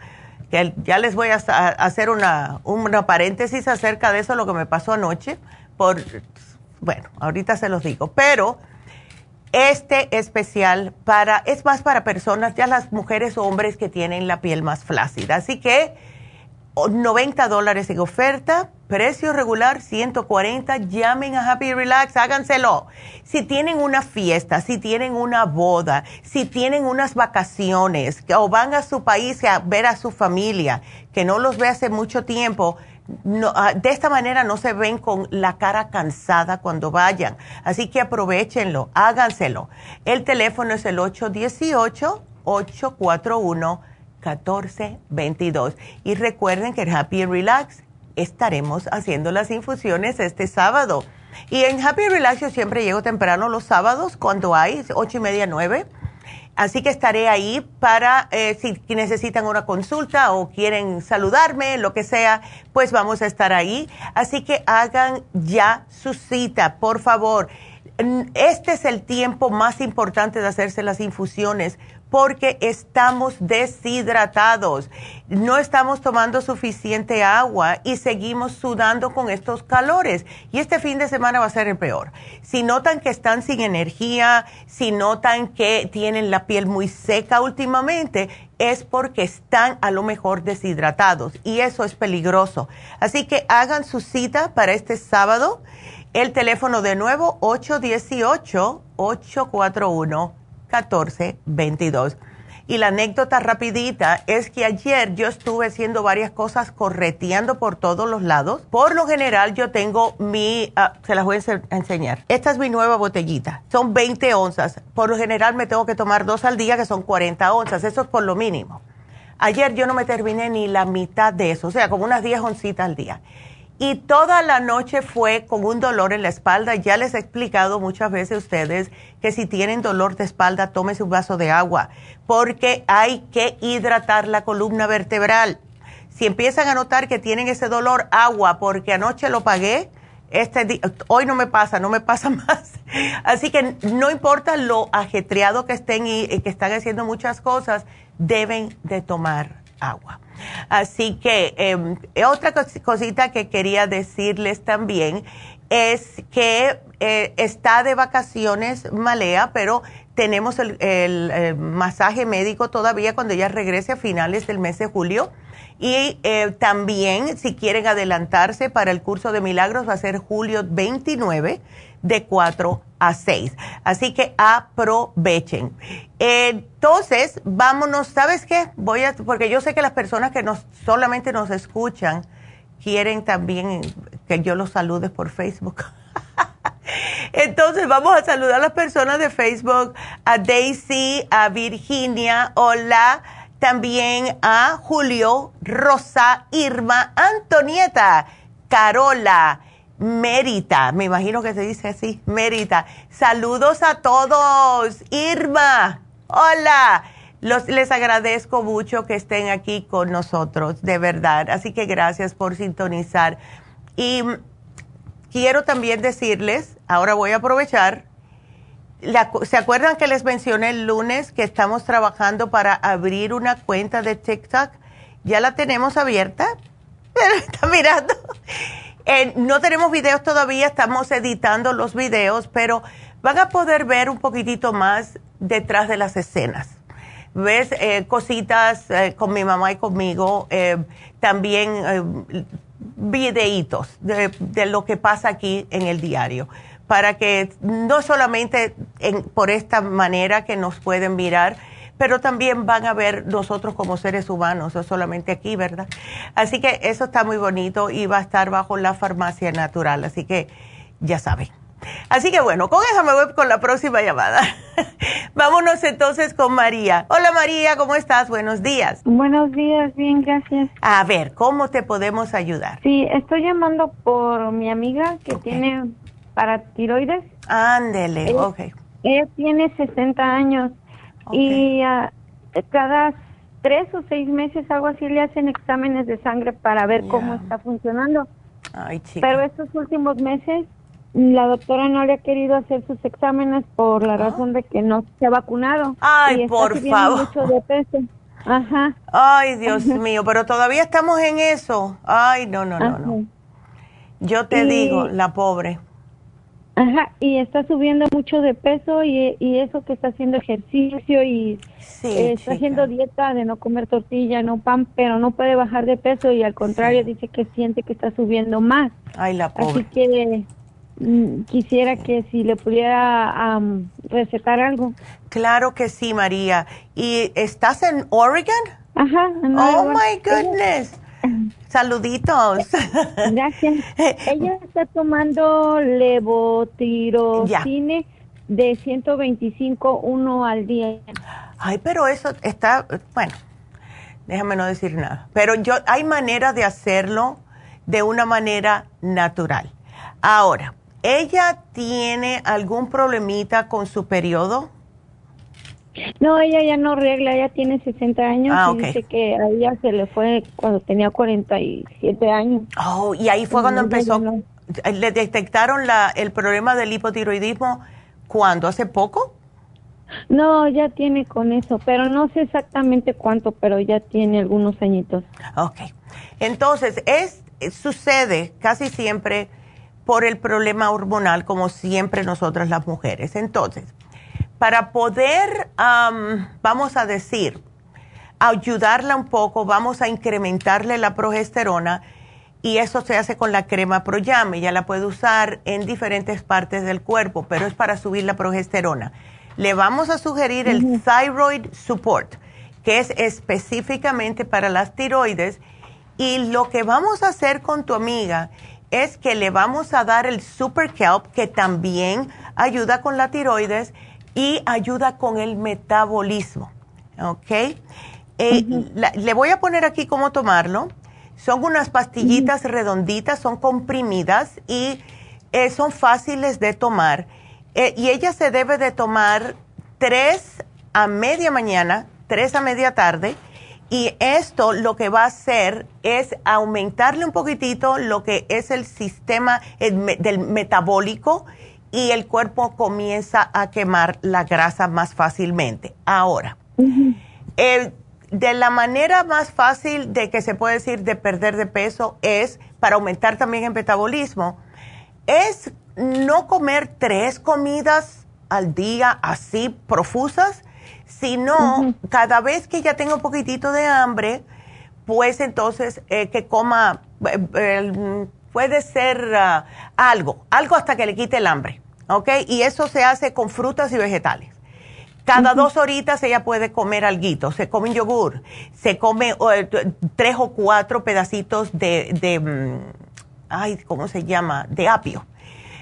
Speaker 3: que ya les voy a hacer una, una paréntesis acerca de eso, lo que me pasó anoche, por, bueno, ahorita se los digo, pero este especial para, es más para personas, ya las mujeres o hombres que tienen la piel más flácida. Así que 90 dólares en oferta, precio regular 140, llamen a Happy Relax, háganselo. Si tienen una fiesta, si tienen una boda, si tienen unas vacaciones o van a su país a ver a su familia, que no los ve hace mucho tiempo, Ah, de esta manera no se ven con la cara cansada cuando vayan. Así que aprovechenlo, háganselo. El teléfono es el 818-841-1422. Y recuerden que en Happy Relax estaremos haciendo las infusiones este sábado. Y en Happy Relax yo siempre llego temprano los sábados cuando hay, ocho y media, nueve Así que estaré ahí para eh, si necesitan una consulta o quieren saludarme, lo que sea, pues vamos a estar ahí. Así que hagan ya su cita, por favor. Este es el tiempo más importante de hacerse las infusiones porque estamos deshidratados, no estamos tomando suficiente agua y seguimos sudando con estos calores. Y este fin de semana va a ser el peor. Si notan que están sin energía, si notan que tienen la piel muy seca últimamente, es porque están a lo mejor deshidratados y eso es peligroso. Así que hagan su cita para este sábado. El teléfono de nuevo 818 841 1422. Y la anécdota rapidita es que ayer yo estuve haciendo varias cosas correteando por todos los lados. Por lo general yo tengo mi, ah, se las voy a enseñar. Esta es mi nueva botellita. Son 20 onzas. Por lo general me tengo que tomar dos al día que son 40 onzas. Eso es por lo mínimo. Ayer yo no me terminé ni la mitad de eso, o sea, como unas 10 oncitas al día y toda la noche fue con un dolor en la espalda. Ya les he explicado muchas veces a ustedes que si tienen dolor de espalda, tómese un vaso de agua, porque hay que hidratar la columna vertebral. Si empiezan a notar que tienen ese dolor, agua, porque anoche lo pagué, este hoy no me pasa, no me pasa más. Así que no importa lo ajetreado que estén y que están haciendo muchas cosas, deben de tomar agua. Así que em, otra cosita que quería decirles también es que eh, está de vacaciones Malea, pero tenemos el, masaje médico todavía cuando ella regrese a finales del mes de julio. Y eh, también, si quieren adelantarse para el curso de milagros, va a ser julio 29 de 4 a 6. Así que aprovechen. Entonces, vámonos, ¿sabes qué? Voy a, porque yo sé que las personas que nos, solamente nos escuchan quieren también que yo los salude por Facebook. Entonces, vamos a saludar a las personas de Facebook, a Daisy, a Virginia, hola, también a Julio, Rosa, Irma, Antonieta, Carola, Mérita, me imagino que se dice así, Mérita. Saludos a todos. Irma, hola. Les agradezco mucho que estén aquí con nosotros, de verdad. Así que gracias por sintonizar. Y quiero también decirles, ahora voy a aprovechar, ¿se acuerdan que les mencioné el lunes que estamos trabajando para abrir una cuenta de TikTok? Ya la tenemos abierta, pero está mirando. Eh, no tenemos videos todavía, estamos editando los videos, pero van a poder ver un poquitito más detrás de las escenas. ¿Ves? Eh, cositas eh, con mi mamá y conmigo, también videitos de, de, lo que pasa aquí en el diario, para que no solamente por esta manera que nos pueden mirar, pero también van a ver nosotros como seres humanos, no solamente aquí, ¿verdad? Así que eso está muy bonito y va a estar bajo la farmacia natural, así que ya saben. Así que bueno, con eso me voy con la próxima llamada. Vámonos entonces con María. Hola María, ¿cómo estás? Buenos días.
Speaker 10: Buenos días, bien, gracias.
Speaker 3: A ver, ¿cómo te podemos ayudar?
Speaker 10: Sí, estoy llamando por mi amiga que tiene paratiroides.
Speaker 3: Ándele, ok.
Speaker 10: Ella tiene 60 años y uh, cada tres o seis meses, algo así, le hacen exámenes de sangre para ver cómo está funcionando. Pero estos últimos meses la doctora no le ha querido hacer sus exámenes por la razón de que no se ha vacunado.
Speaker 3: Ay,
Speaker 10: y
Speaker 3: por favor.
Speaker 10: mucho de peso. Ajá.
Speaker 3: Ay, Dios mío, pero todavía estamos en eso. Ay, no, no, no, no. Yo te
Speaker 10: Y-
Speaker 3: digo, la pobre.
Speaker 10: Ajá, y está subiendo mucho de peso y, y eso que está haciendo ejercicio y
Speaker 3: Sí,
Speaker 10: eh, está haciendo dieta de no comer tortilla, no pan, pero no puede bajar de peso y al contrario dice que siente que está subiendo más.
Speaker 3: Ay, la
Speaker 10: Así
Speaker 3: pobre.
Speaker 10: que mm, quisiera que si le pudiera am, recetar algo.
Speaker 3: Claro que sí, María. ¿Y estás en Oregon?
Speaker 10: Ajá. en
Speaker 3: Oh,
Speaker 10: Oregon.
Speaker 3: my goodness. Saluditos.
Speaker 10: Gracias. Ella está tomando levotirocine de 125 uno al día.
Speaker 3: Ay, pero eso está, bueno, déjame no decir nada. Pero yo, hay manera de hacerlo de una manera natural. Ahora, ¿ella tiene algún problemita con su periodo?
Speaker 10: No, ella ya no regla, ella tiene 60 años
Speaker 3: Ah,
Speaker 10: y
Speaker 3: ok.
Speaker 10: dice que a ella se le fue cuando tenía 47 años.
Speaker 3: Oh, y ahí fue cuando empezó,
Speaker 10: no.
Speaker 3: le detectaron la, el problema del hipotiroidismo, ¿cuándo? ¿Hace poco?
Speaker 10: No, ya tiene con eso, pero no sé exactamente cuánto, pero ya tiene algunos añitos.
Speaker 3: Ok. Entonces, es, sucede casi siempre por el problema hormonal, como siempre nosotras las mujeres. Entonces, para poder, am, vamos a decir, ayudarla un poco, vamos a incrementarle la progesterona y eso se hace con la crema Proyam. Ella la puede usar en diferentes partes del cuerpo, pero es para subir la progesterona. Le vamos a sugerir el Thyroid Support, que es específicamente para las tiroides. Y lo que vamos a hacer con tu amiga es que le vamos a dar el Super Kelp, que también ayuda con la tiroides y ayuda con el metabolismo. ¿Ok? Eh, la- le voy a poner aquí cómo tomarlo. Son unas pastillitas redonditas, son comprimidas y eh, son fáciles de tomar. Eh, y ella se debe de tomar tres a media mañana, tres a media tarde. Y esto lo que va a hacer es aumentarle un poquitito lo que es el sistema el me- del metabólico y el cuerpo comienza a quemar la grasa más fácilmente. Ahora, eh, de la manera más fácil de que se puede decir de perder de peso es para aumentar también el metabolismo, es no comer tres comidas al día así profusas, sino cada vez que ya tenga un poquitito de hambre, pues entonces eh, que coma, eh, puede ser ah, algo, algo hasta que le quite el hambre, ¿ok? Y eso se hace con frutas y vegetales. Cada dos horitas ella puede comer alguito. Se come un yogur, se come eh, tres o cuatro pedacitos de, de, mm, ay, ¿cómo se llama? De apio.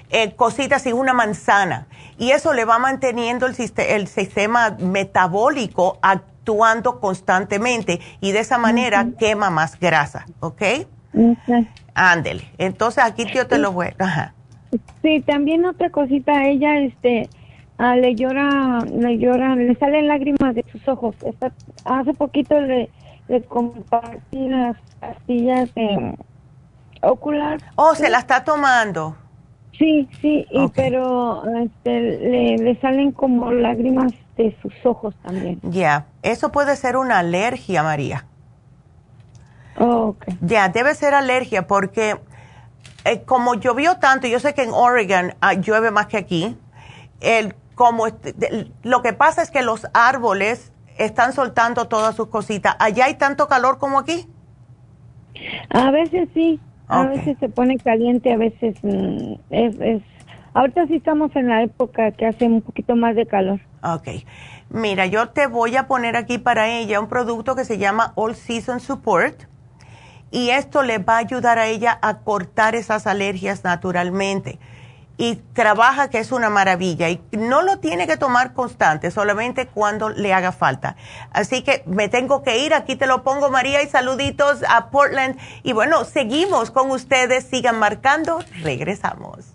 Speaker 3: Eh, cositas y una manzana. Y eso le va manteniendo el, el sistema metabólico actuando constantemente y de esa manera quema más grasa, ¿ok? Ándele. Entonces aquí yo te lo voy. Ajá.
Speaker 10: Sí, también otra cosita, ella este ah, le llora, le llora, le salen lágrimas de sus ojos. Está- hace poquito le, le compartí las pastillas de ocular.
Speaker 3: Oh, se la está tomando.
Speaker 10: Sí, sí, y, pero este, le, le salen como lágrimas de sus ojos también.
Speaker 3: Ya, eso puede ser una alergia, María.
Speaker 10: Oh,
Speaker 3: Ya, debe ser alergia porque eh, como llovió tanto, yo sé que en Oregon ah, llueve más que aquí, el, como este- de- lo que pasa es que los árboles están soltando todas sus cositas. ¿Allá hay tanto calor como aquí?
Speaker 10: A veces sí, a veces se pone caliente, a veces mm, es, es... Ahorita sí estamos en la época que hace un poquito más de calor.
Speaker 3: Ok. Mira, yo te voy a poner aquí para ella un producto que se llama All Season Support y esto le va a ayudar a ella a cortar esas alergias naturalmente. Y trabaja que es una maravilla y no lo tiene que tomar constante, solamente cuando le haga falta. Así que me tengo que ir, aquí te lo pongo María y saluditos a Portland. Y bueno, seguimos con ustedes, sigan marcando, regresamos.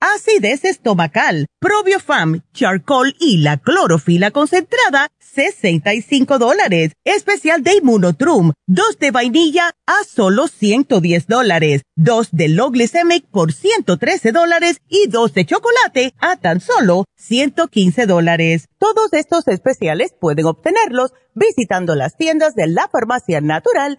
Speaker 3: acidez estomacal, probiofam, charcoal y la clorofila concentrada, 65 dólares. Especial de Immunotrum, dos de vainilla a solo 110 dólares. Dos de low glycemic por 113 dólares y dos de chocolate a tan solo 115 dólares. Todos estos especiales pueden obtenerlos visitando las tiendas de la farmacia natural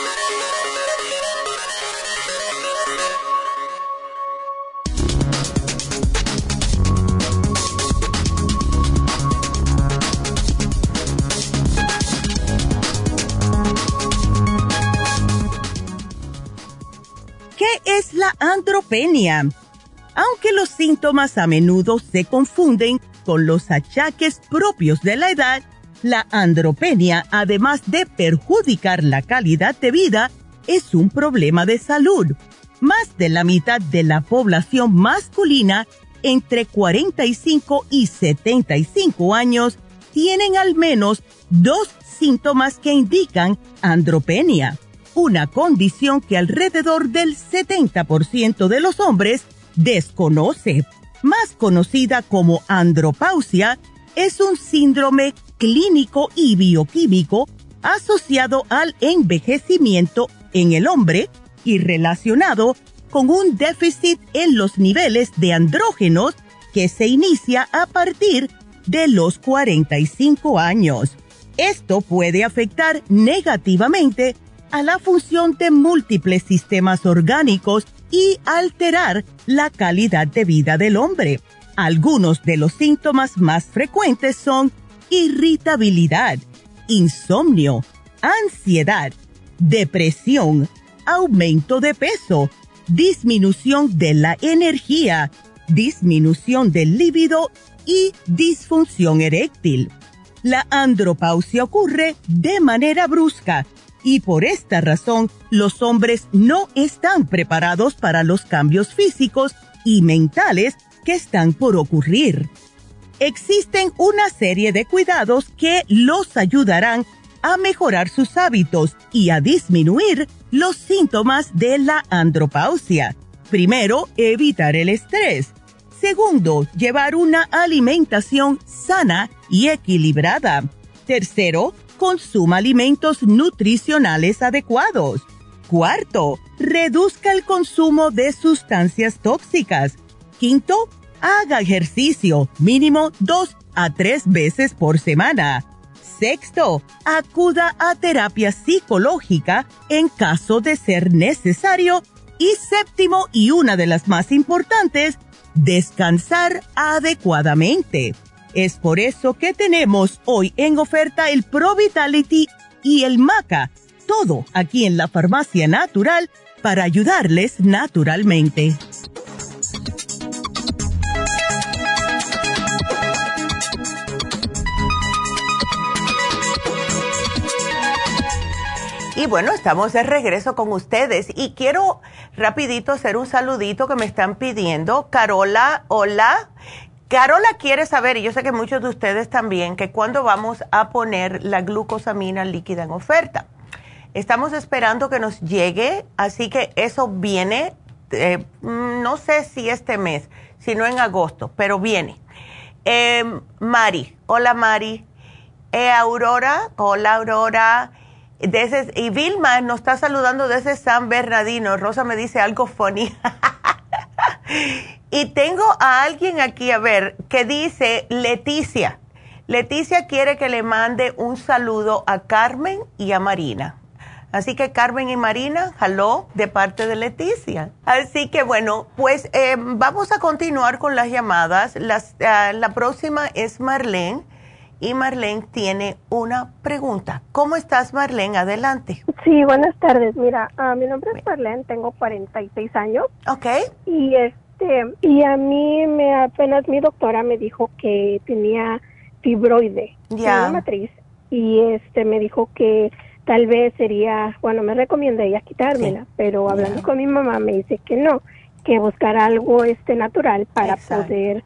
Speaker 3: ¿Qué es la andropenia? Aunque los síntomas a menudo se confunden con los achaques propios de la edad, la andropenia, además de perjudicar la calidad de vida, es un problema de salud. Más de la mitad de la población masculina entre 45 y 75 años tienen al menos dos síntomas que indican andropenia una condición que alrededor del 70% de los hombres desconoce. Más conocida como andropausia, es un síndrome clínico y bioquímico asociado al envejecimiento en el hombre y relacionado con un déficit en los niveles de andrógenos que se inicia a partir de los 45 años. Esto puede afectar negativamente a la función de múltiples sistemas orgánicos y alterar la calidad de vida del hombre. Algunos de los síntomas más frecuentes son irritabilidad, insomnio, ansiedad, depresión, aumento de peso, disminución de la energía, disminución del líbido y disfunción eréctil. La andropausia ocurre de manera brusca
Speaker 5: y por esta razón los hombres no están preparados para los cambios físicos y mentales que están por ocurrir. Existen una serie de cuidados que los ayudarán a mejorar sus hábitos y a disminuir los síntomas de la andropausia. Primero, evitar el estrés. Segundo, llevar una alimentación sana y equilibrada. Tercero, consuma alimentos nutricionales adecuados. Cuarto, reduzca el consumo de sustancias tóxicas. Quinto, haga ejercicio mínimo dos a tres veces por semana. Sexto, acuda a terapia psicológica en caso de ser necesario. Y séptimo, y una de las más importantes, descansar adecuadamente. Es por eso que tenemos hoy en oferta el Pro Vitality y el Maca, todo aquí en la farmacia natural para ayudarles naturalmente.
Speaker 3: Y bueno, estamos de regreso con ustedes y quiero rapidito hacer un saludito que me están pidiendo. Carola, hola. Carola quiere saber, y yo sé que muchos de ustedes también, que cuándo vamos a poner la glucosamina líquida en oferta. Estamos esperando que nos llegue, así que eso viene, eh, no sé si este mes, sino en agosto, pero viene. Em, Mari, hola Mari. Eh, Aurora, hola Aurora. y Vilma nos está saludando desde San Bernardino. Rosa me dice algo funny. Y tengo a alguien aquí, a ver, que dice Leticia. Leticia quiere que le mande un saludo a Carmen y a Marina. Así que Carmen y Marina, hello, de parte de Leticia. Así que bueno, pues eh, vamos a continuar con las llamadas. Ah, la próxima es Marlene y Marlene tiene una pregunta. ¿Cómo estás, Marlene? Adelante.
Speaker 11: Sí, buenas tardes. Mira, uh, mi nombre es Marlene, tengo 46 años.
Speaker 3: Ok.
Speaker 11: Y es este, y a mí me apenas mi doctora me dijo que tenía fibroide
Speaker 3: ya
Speaker 11: la matriz y este me dijo que tal vez sería, bueno, me recomienda ella quitármela, pero hablando con mi mamá me dice que no, que buscar algo este natural para poder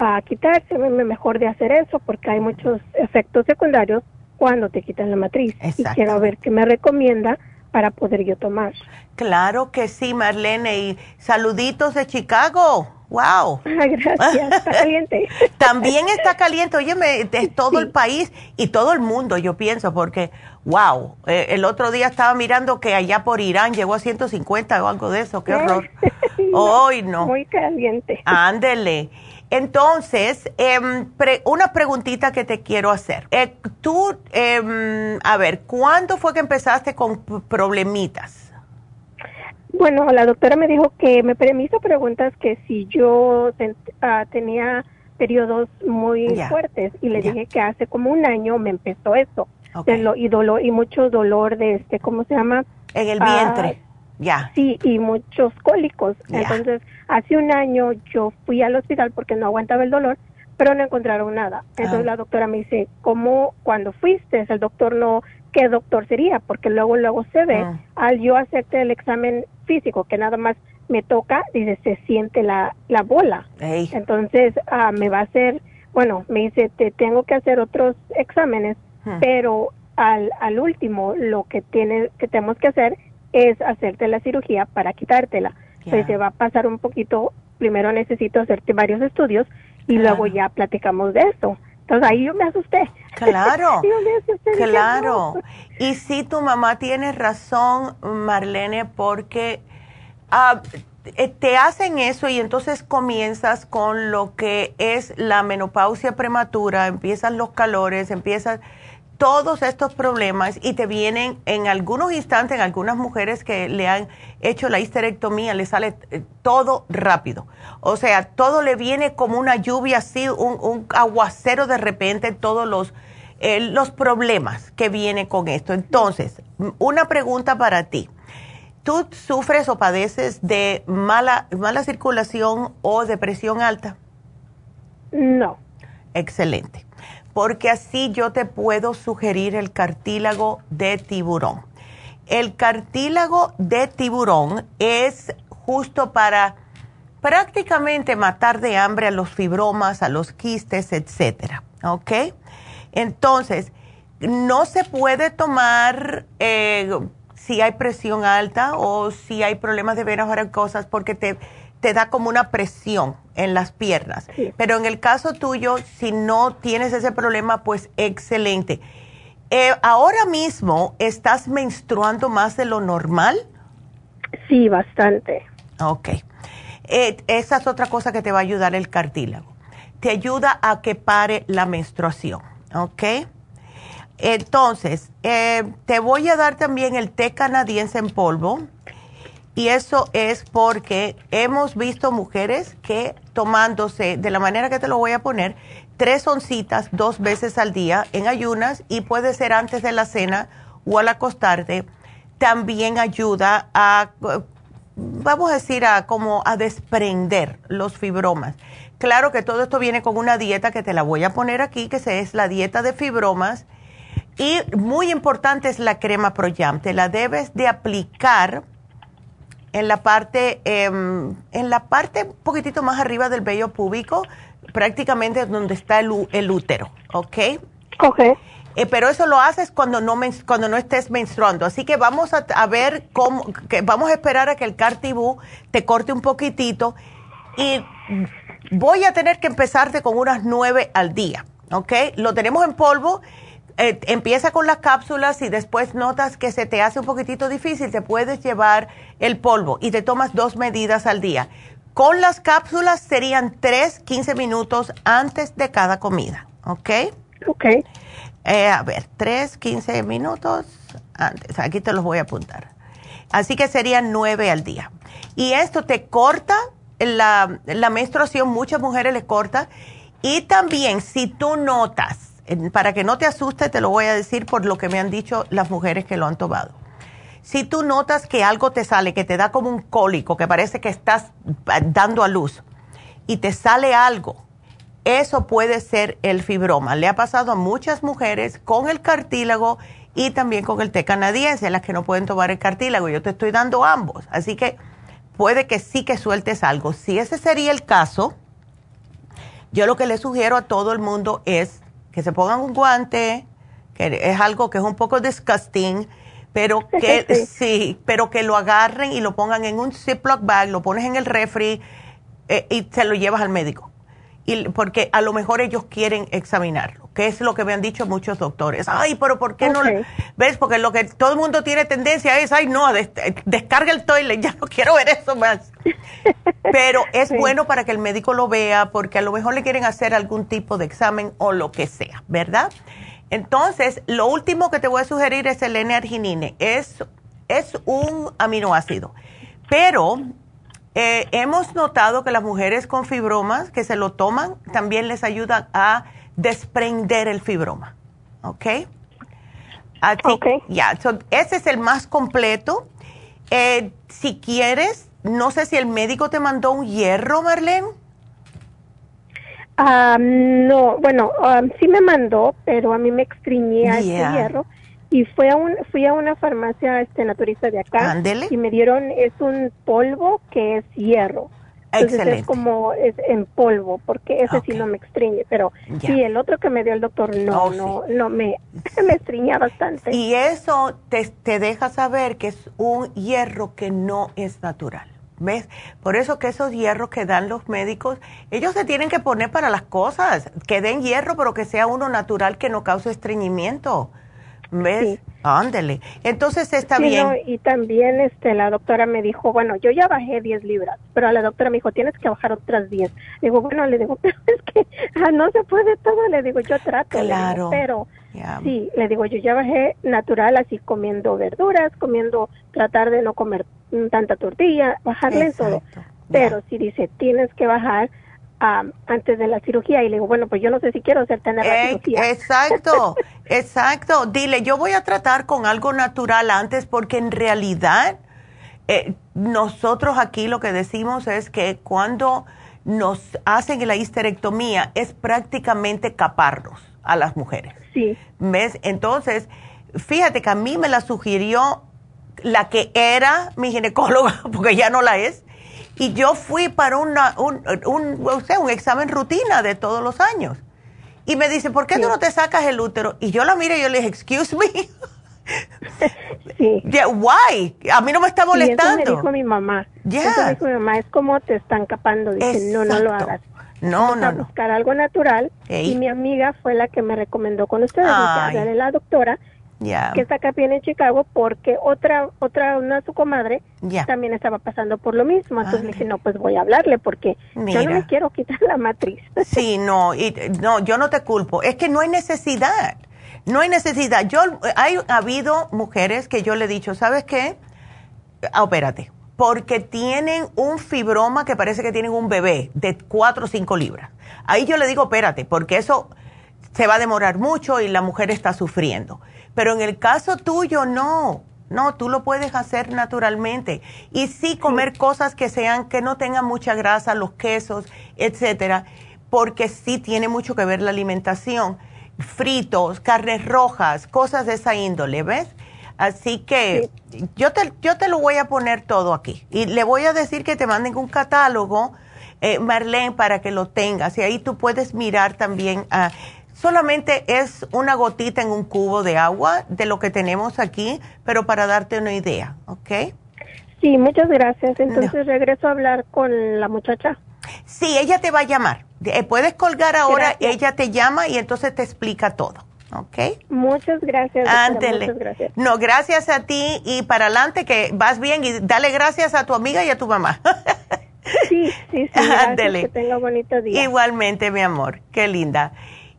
Speaker 11: uh, quitarse, mejor de hacer eso porque hay muchos efectos secundarios cuando te quitan la matriz. Y quiero ver qué me recomienda para poder yo tomar.
Speaker 3: Claro que sí, Marlene. Y saluditos de Chicago. ¡Wow!
Speaker 11: Gracias, está caliente.
Speaker 3: También está caliente. Óyeme, de todo el país y todo el mundo, yo pienso, porque, wow, eh, el otro día estaba mirando que allá por Irán llegó a 150 o algo de eso. ¡Qué horror! Hoy no.
Speaker 11: Muy caliente.
Speaker 3: Ándele. Entonces, em, una preguntita que te quiero hacer. Eh, tú, em, a ver, ¿cuándo fue que empezaste con problemitas?
Speaker 11: Bueno, la doctora me dijo que me, hizo preguntas que si yo ah, tenía periodos muy fuertes y le dije que hace como un año me empezó eso. y dolor y mucho dolor de este, ¿cómo se llama?
Speaker 3: En el vientre. Ah,
Speaker 11: ya. Sí, y muchos cólicos. Entonces, hace un año yo fui al hospital porque no aguantaba el dolor, pero no encontraron nada. Entonces ah. la doctora me dice, ¿cómo cuando fuiste? El doctor no, ¿qué doctor sería? Porque luego, luego se ve, ah. al yo hacerte el examen físico, que nada más me toca, dice, se siente la, la bola. Entonces, ah, me va a hacer, bueno, me dice, te tengo que hacer otros exámenes, hmm. pero al, al último, lo que, tiene, que tenemos que hacer es hacerte la cirugía para quitártela. Entonces se va a pasar un poquito, primero necesito hacerte varios estudios y luego ya platicamos de eso. Entonces ahí yo me asusté.
Speaker 3: Claro, claro. Y sí, tu mamá tiene razón, Marlene, porque ah, eh, te hacen eso y entonces comienzas con lo que es la menopausia prematura, empiezan los calores, empiezan todos estos problemas y te vienen en algunos instantes, en algunas mujeres que le han hecho la histerectomía, le sale eh, todo rápido. O sea, todo le viene como una lluvia así, un, aguacero de repente, todos los, eh, los problemas que viene con esto. Entonces, una pregunta para ti. ¿Tú sufres o padeces de mala, mala circulación o depresión alta?
Speaker 11: No.
Speaker 3: Excelente porque así yo te puedo sugerir el cartílago de tiburón. El cartílago de tiburón es justo para prácticamente matar de hambre a los fibromas, a los quistes, etcétera. ¿Ok? Entonces, no se puede tomar eh, si hay presión alta o si hay problemas de venas o cosas porque te, te da como una presión en las piernas. Pero en el caso tuyo, si no tienes ese problema, pues excelente. Eh, ¿Ahora mismo estás menstruando más de lo normal?
Speaker 11: Sí, bastante.
Speaker 3: Ok. Eh, esa es otra cosa que te va a ayudar el cartílago. Te ayuda a que pare la menstruación, ¿ok? Entonces, eh, te voy a dar también el té canadiense en polvo. Y eso es porque hemos visto mujeres que tomándose, de la manera que te lo voy a poner, tres oncitas dos veces al día en ayunas y puede ser antes de la cena o al acostarte, también ayuda a, vamos a decir, a como a desprender los fibromas. Claro que todo esto viene con una dieta que te la voy a poner aquí, que es la dieta de fibromas. Y muy importante es la crema Proyam. Te la debes de aplicar en la parte, em, en la parte un poquitito más arriba del vello púbico, prácticamente donde está el, el útero, ¿ok?
Speaker 11: Ok.
Speaker 3: Eh, pero eso lo haces cuando no, cuando no estés menstruando. Así que vamos a, ver cómo, que vamos a esperar a que el cartibú te corte un poquitito y voy a tener que empezarte con unas nueve al día, ¿ok? Lo tenemos en polvo eh, empieza con las cápsulas y después notas que se te hace un poquitito difícil, te puedes llevar el polvo y te tomas dos medidas al día. Con las cápsulas serían tres, 15 minutos antes de cada comida, ¿ok?
Speaker 11: Ok.
Speaker 3: Eh, a ver, tres, 15 minutos antes. Aquí te los voy a apuntar. Así que serían nueve al día. Y esto te corta la, la menstruación, muchas mujeres les corta. Y también si tú notas para que no te asustes, te lo voy a decir por lo que me han dicho las mujeres que lo han tomado. Si tú notas que algo te sale, que te da como un cólico, que parece que estás dando a luz y te sale algo, eso puede ser el fibroma. Le ha pasado a muchas mujeres con el cartílago y también con el té canadiense, las que no pueden tomar el cartílago. Yo te estoy dando ambos. Así que puede que sí que sueltes algo. Si ese sería el caso, yo lo que le sugiero a todo el mundo es que se pongan un guante, que es algo que es un poco disgusting, pero que sí. pero que lo agarren y lo pongan en un Ziploc bag, lo pones en el refri eh, y se lo llevas al médico. Y, porque a lo mejor ellos quieren examinarlo, que es lo que me han dicho muchos doctores. Ay, pero ¿por qué no? ¿Ves? Porque lo que todo el mundo tiene tendencia es, ay, no, descarga el toilet, ya no quiero ver eso más. Pero es bueno para que el médico lo vea, porque a lo mejor le quieren hacer algún tipo de examen o lo que sea, ¿verdad? Entonces, lo último que te voy a sugerir es el N-arginine. Es, es un aminoácido, pero eh, hemos notado que las mujeres con fibromas que se lo toman también les ayuda a desprender el fibroma. ¿Ok? Ya, ese es el más completo. Eh, si quieres, no sé si el médico te mandó un hierro, Marlene.
Speaker 11: Ah, no, bueno, ah, sí me mandó, pero a mí me extriñía ese hierro y fue a un, fui a una farmacia este naturista de acá y me dieron es un polvo que es hierro. Entonces es como es en polvo, porque ese sí no me extriñe, pero sí, el otro que me dio el doctor no, oh, no, no me, me estriña bastante.
Speaker 3: Y eso te, te deja saber que es un hierro que no es natural. ¿Ves? Por eso que esos hierros que dan los médicos, ellos se tienen que poner para las cosas, que den hierro, pero que sea uno natural que no cause estreñimiento. ¿Ves? Ándele. Entonces está bien.
Speaker 11: y también este, la doctora me dijo, bueno, yo ya bajé 10 libras, pero la doctora me dijo, tienes que bajar otras 10. Digo, bueno, le digo, pero es que ah, no se puede todo. Le digo, yo trato. Claro. pero sí, le digo, yo ya bajé natural, así comiendo verduras, comiendo, tratar de no comer tanta tortilla, bajarle en todo. Pero si dice, tienes que bajar antes de la cirugía y le digo, bueno, pues yo no sé si quiero hacer tener la cirugía.
Speaker 3: Exacto, exacto. Dile, yo voy a tratar con algo natural antes porque en realidad eh, nosotros aquí lo que decimos es que cuando nos hacen la histerectomía es prácticamente caparnos a las mujeres.
Speaker 11: Sí.
Speaker 3: ¿Ves? Entonces, fíjate que a mí me la sugirió la que era mi ginecóloga, porque ya no la es, y yo fui para una, un, un, un examen rutina de todos los años. Y me dice, ¿por qué tú no te sacas el útero? Y yo la miro y yo le dije, excuse me.
Speaker 11: Sí.
Speaker 3: why? A mí no me está molestando.
Speaker 11: eso me dijo mi mamá. Eso me dijo mi mamá, es como te están capando. Dice, no, no lo hagas.
Speaker 3: No, no,
Speaker 11: no. buscar algo natural. Y mi amiga fue la que me recomendó con ustedes. de la doctora que está acá bien en Chicago porque otra, otra, una su comadre también estaba pasando por lo mismo. Entonces le dije, no, pues voy a hablarle porque yo no me quiero quitar la matriz.
Speaker 3: Sí, no, y, no, yo no te culpo. Es que no hay necesidad. No hay necesidad. Yo, hay ha habido mujeres que yo le he dicho, ¿sabes qué? Ah, opérate. Porque tienen un fibroma que parece que tienen un bebé de 4 o 5 libras. Ahí yo le digo, espérate, porque eso se va a demorar mucho y la mujer está sufriendo. Pero en el caso tuyo, no. No, tú lo puedes hacer naturalmente. Y sí comer cosas que sean, que no tengan mucha grasa, los quesos, etcétera, porque sí tiene mucho que ver la alimentación. Fritos, carnes rojas, cosas de esa índole, ¿ves? Así que yo, te, yo te lo voy a poner todo aquí. Y le voy a decir que te manden un catálogo, eh, Marlene, para que lo tengas. Y ahí tú puedes mirar también. a Solamente es una gotita en un cubo de agua de lo que tenemos aquí, pero para darte una idea, ¿ok?
Speaker 11: Sí, muchas gracias. Entonces regreso a hablar con la muchacha.
Speaker 3: Sí, ella te va a llamar. Eh, puedes colgar ahora, ella te llama y entonces te explica todo. ¿Ok?
Speaker 11: Muchas gracias.
Speaker 3: Muchas gracias. No, gracias a ti y para adelante que vas bien y dale gracias a tu amiga y a tu mamá.
Speaker 11: sí, sí, sí. Ándele. Que tenga bonito día.
Speaker 3: Igualmente, mi amor. Qué linda.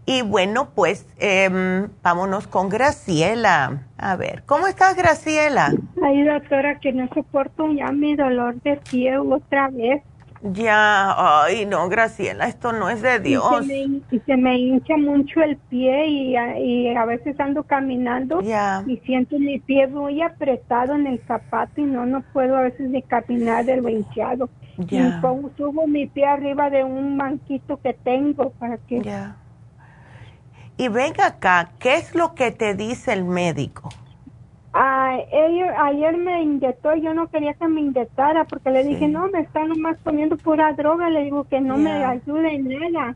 Speaker 3: Y bueno, pues eh, vámonos con Graciela. A ver, ¿cómo estás, Graciela?
Speaker 12: Ay, doctora, que no soporto ya mi dolor de pie otra vez.
Speaker 3: Ya, ay, no, Graciela, esto no es de Dios.
Speaker 12: Y se me, hincha mucho el pie y, y, a veces ando caminando y siento mi pie muy apretado en el zapato y no, no puedo a veces ni caminar del hinchado. Ya. Y subo mi pie arriba de un banquito que tengo para que...
Speaker 3: Ya y venga acá, ¿qué es lo que te dice el médico?
Speaker 12: ayer me inyectó, yo no quería que me inyectara porque le dije, no, me están nomás poniendo pura droga, le digo que no me ayude en nada.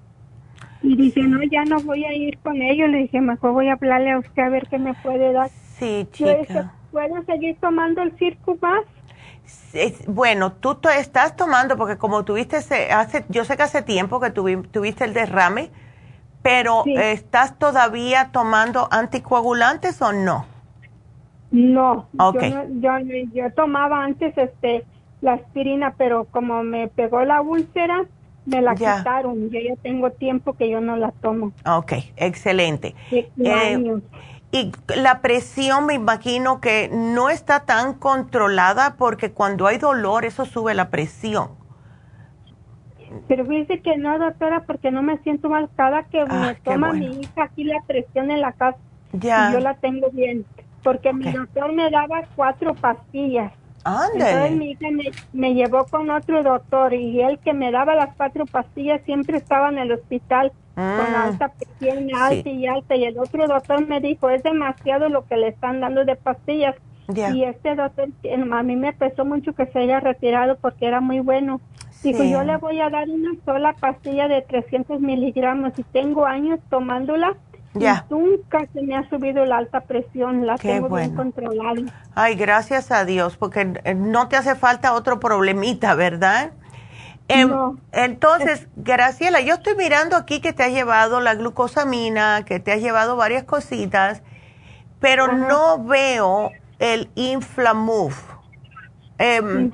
Speaker 12: Y dice, no, ya no voy a ir con ellos, le dije, mejor voy a hablarle a usted a ver qué me puede dar.
Speaker 3: Sí, chica.
Speaker 12: ¿Puedo seguir tomando el circo más?
Speaker 3: bueno, tú estás tomando, porque como tuviste, hace, yo sé que hace tiempo que tuviste el derrame, pero, ¿estás todavía tomando anticoagulantes o no?
Speaker 12: No, yo, yo, tomaba antes este la aspirina, pero como me pegó la úlcera, me la quitaron. Yo ya tengo tiempo que yo no la tomo.
Speaker 3: Ok, excelente. Eh, y la presión me imagino que no está tan controlada porque cuando hay dolor eso sube la presión.
Speaker 12: Pero dice que no, doctora, porque no me siento mal. Cada que ah, me toma mi hija aquí la presión en la casa, ya. yo la tengo bien. Porque mi doctor me daba cuatro pastillas. Entonces mi hija me, llevó con otro doctor y él que me daba las cuatro pastillas siempre estaba en el hospital con mm. alta presión, alta y alta. Y el otro doctor me dijo, es demasiado lo que le están dando de pastillas. Y este doctor, a mí me pesó mucho que se haya retirado porque era muy bueno. Dijo, yo le voy a dar una sola pastilla de 300 miligramos y tengo años tomándola. Ya. nunca se me ha subido la alta presión, la tengo bien controlada.
Speaker 3: Ay, gracias a Dios, porque eh, no te hace falta otro problemita, ¿verdad? Em, entonces, Graciela, yo estoy mirando aquí que te ha llevado la glucosamina, que te ha llevado varias cositas, pero no veo el Inflamove. Eh,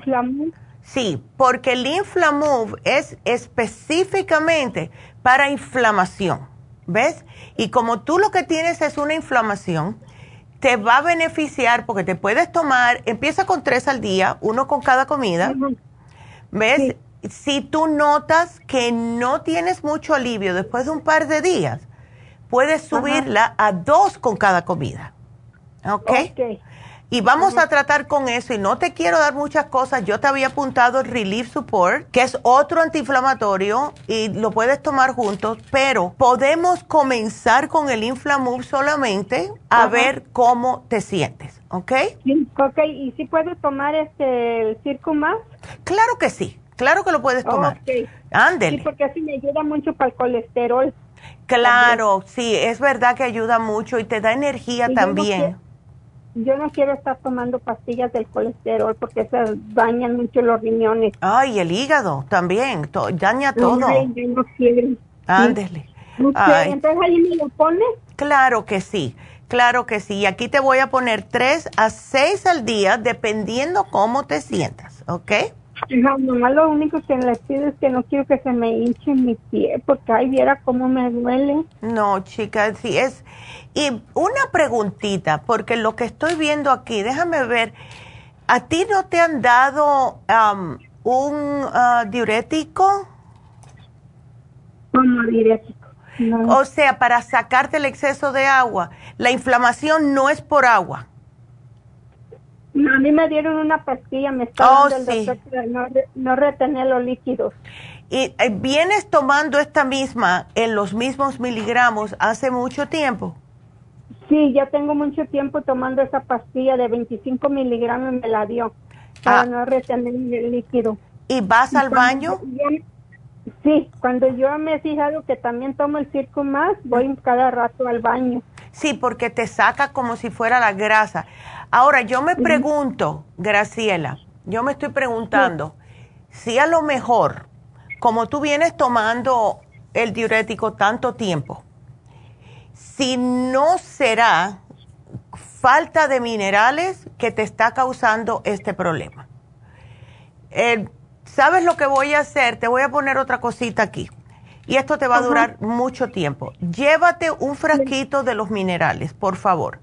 Speaker 3: Sí, porque el Inflamove es específicamente para inflamación, ¿ves? Y como tú lo que tienes es una inflamación, te va a beneficiar porque te puedes tomar, empieza con tres al día, uno con cada comida, ¿ves? Si tú notas que no tienes mucho alivio después de un par de días, puedes subirla a dos con cada comida, ¿ok? Y vamos a tratar con eso y no te quiero dar muchas cosas. Yo te había apuntado el Relief Support, que es otro antiinflamatorio y lo puedes tomar juntos, pero podemos comenzar con el Inflamove solamente a ver cómo te sientes, ¿ok?
Speaker 12: Sí, ok, ¿y si puedes tomar este el Circo más?
Speaker 3: Claro que sí, claro que lo puedes tomar.
Speaker 12: Ok.
Speaker 3: Ándele.
Speaker 12: Sí, porque así me ayuda mucho para el colesterol.
Speaker 3: Claro, sí, es verdad que ayuda mucho y te da energía
Speaker 12: Y
Speaker 3: también.
Speaker 12: Yo no quiero estar tomando pastillas del colesterol porque esas dañan mucho los riñones.
Speaker 3: Ay, el hígado también, to- daña todo.
Speaker 12: Ay, yo no quiero.
Speaker 3: Ándele. Ay.
Speaker 12: Entonces ahí me lo pones.
Speaker 3: Claro que sí, claro que sí. Y aquí te voy a poner tres a seis al día, dependiendo cómo te sientas, ¿ok?
Speaker 12: No, nomás lo único que le pido es que no quiero que se me hinche mi pie porque ahí viera cómo me duele.
Speaker 3: No, chica, sí es. Y una preguntita, porque lo que estoy viendo aquí, déjame ver, ¿a ti no te han dado am, un ah, diurético?
Speaker 12: Como diurético. No.
Speaker 3: O sea, para sacarte el exceso de agua. La inflamación no es por agua.
Speaker 12: No, a mí me dieron una pastilla, me está
Speaker 3: Oh,
Speaker 12: dando el
Speaker 3: sí.
Speaker 12: doctor no retener los líquidos.
Speaker 3: ¿Y eh, vienes tomando esta misma en los mismos miligramos hace mucho tiempo?
Speaker 12: Sí, ya tengo mucho tiempo tomando esa pastilla de 25 miligramos, me la dio para
Speaker 3: Ah.
Speaker 12: no retener el líquido.
Speaker 3: ¿Y vas al baño?
Speaker 12: yo- sí, cuando yo me he fijado que también tomo el circo más, voy cada rato al baño.
Speaker 3: Sí, porque te saca como si fuera la grasa. Ahora, yo me pregunto, Graciela, yo me estoy preguntando si a lo mejor, como tú vienes tomando el diurético tanto tiempo, si no será falta de minerales que te está causando este problema. Eh, ¿Sabes lo que voy a hacer? Te voy a poner otra cosita aquí. Y esto te va a durar mucho tiempo. Llévate un frasquito de los minerales, por favor.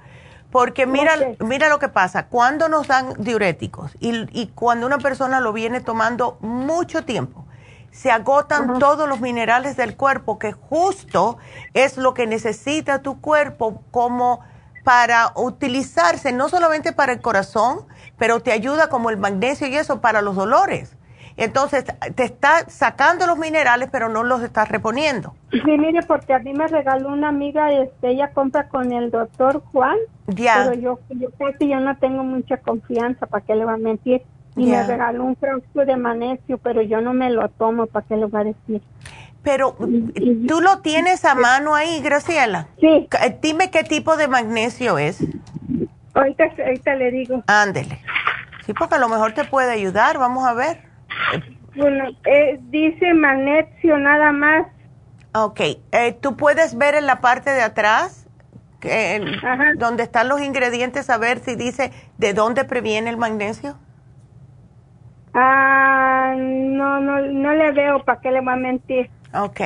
Speaker 3: Porque mira, mira lo que pasa. Cuando nos dan diuréticos y, y cuando una persona lo viene tomando mucho tiempo, se agotan todos los minerales del cuerpo, que justo es lo que necesita tu cuerpo como para utilizarse, no solamente para el corazón, pero te ayuda como el magnesio y eso para los dolores. Entonces, te está sacando los minerales, pero no los estás reponiendo.
Speaker 12: Sí, mire, porque a mí me regaló una amiga, este, ella compra con el doctor Juan,
Speaker 3: Ya.
Speaker 12: pero yo, yo casi yo no tengo mucha confianza, ¿para qué le va a mentir? Y
Speaker 3: Ya.
Speaker 12: me regaló un frasco de magnesio, pero yo no me lo tomo, ¿para qué le va a decir?
Speaker 3: Pero tú lo tienes a mano ahí, Graciela.
Speaker 12: Sí.
Speaker 3: C- Dime qué tipo de magnesio es.
Speaker 12: Ahorita, ahorita le digo.
Speaker 3: Ándele. Sí, porque a lo mejor te puede ayudar. Vamos a ver.
Speaker 12: Bueno, eh, dice magnesio nada más.
Speaker 3: Ok. Eh, Tú puedes ver en la parte de atrás, que- en- donde están los ingredientes, a ver si dice de dónde previene el magnesio.
Speaker 12: Ah, no, no, no le veo, ¿para qué le va a mentir?
Speaker 3: Ok.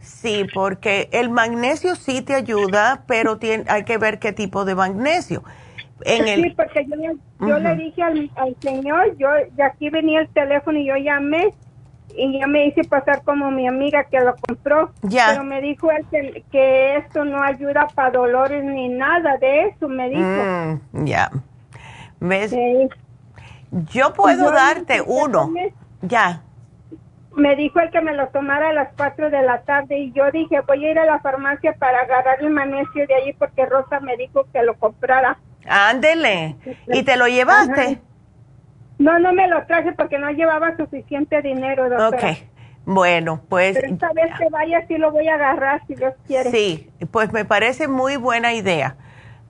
Speaker 3: Sí, porque el magnesio sí te ayuda, pero tiene, hay que ver qué tipo de magnesio. En el,
Speaker 12: Sí, porque yo, yo le dije al, al señor, yo de aquí venía el teléfono y yo llamé y ya me hice pasar como mi amiga que lo compró.
Speaker 3: Ya.
Speaker 12: Pero me dijo él que, que esto no ayuda para dolores ni nada de eso, me dijo.
Speaker 3: Mm, ya. ¿Ves?
Speaker 12: Sí.
Speaker 3: Yo puedo
Speaker 12: Yo
Speaker 3: darte uno. Ya.
Speaker 12: Me dijo el que me lo tomara a las 4 de la tarde y yo dije, voy a ir a la farmacia para agarrar el magnesio de allí porque Rosa me dijo que lo comprara.
Speaker 3: Ándele. ¿Y te lo llevaste?
Speaker 12: Ajá. No, no me lo traje porque no llevaba suficiente dinero, doctora.
Speaker 3: Ok. Bueno, pues
Speaker 12: Pero esta vez que vaya sí lo voy a agarrar si Dios quiere.
Speaker 3: sí, pues me parece muy buena idea.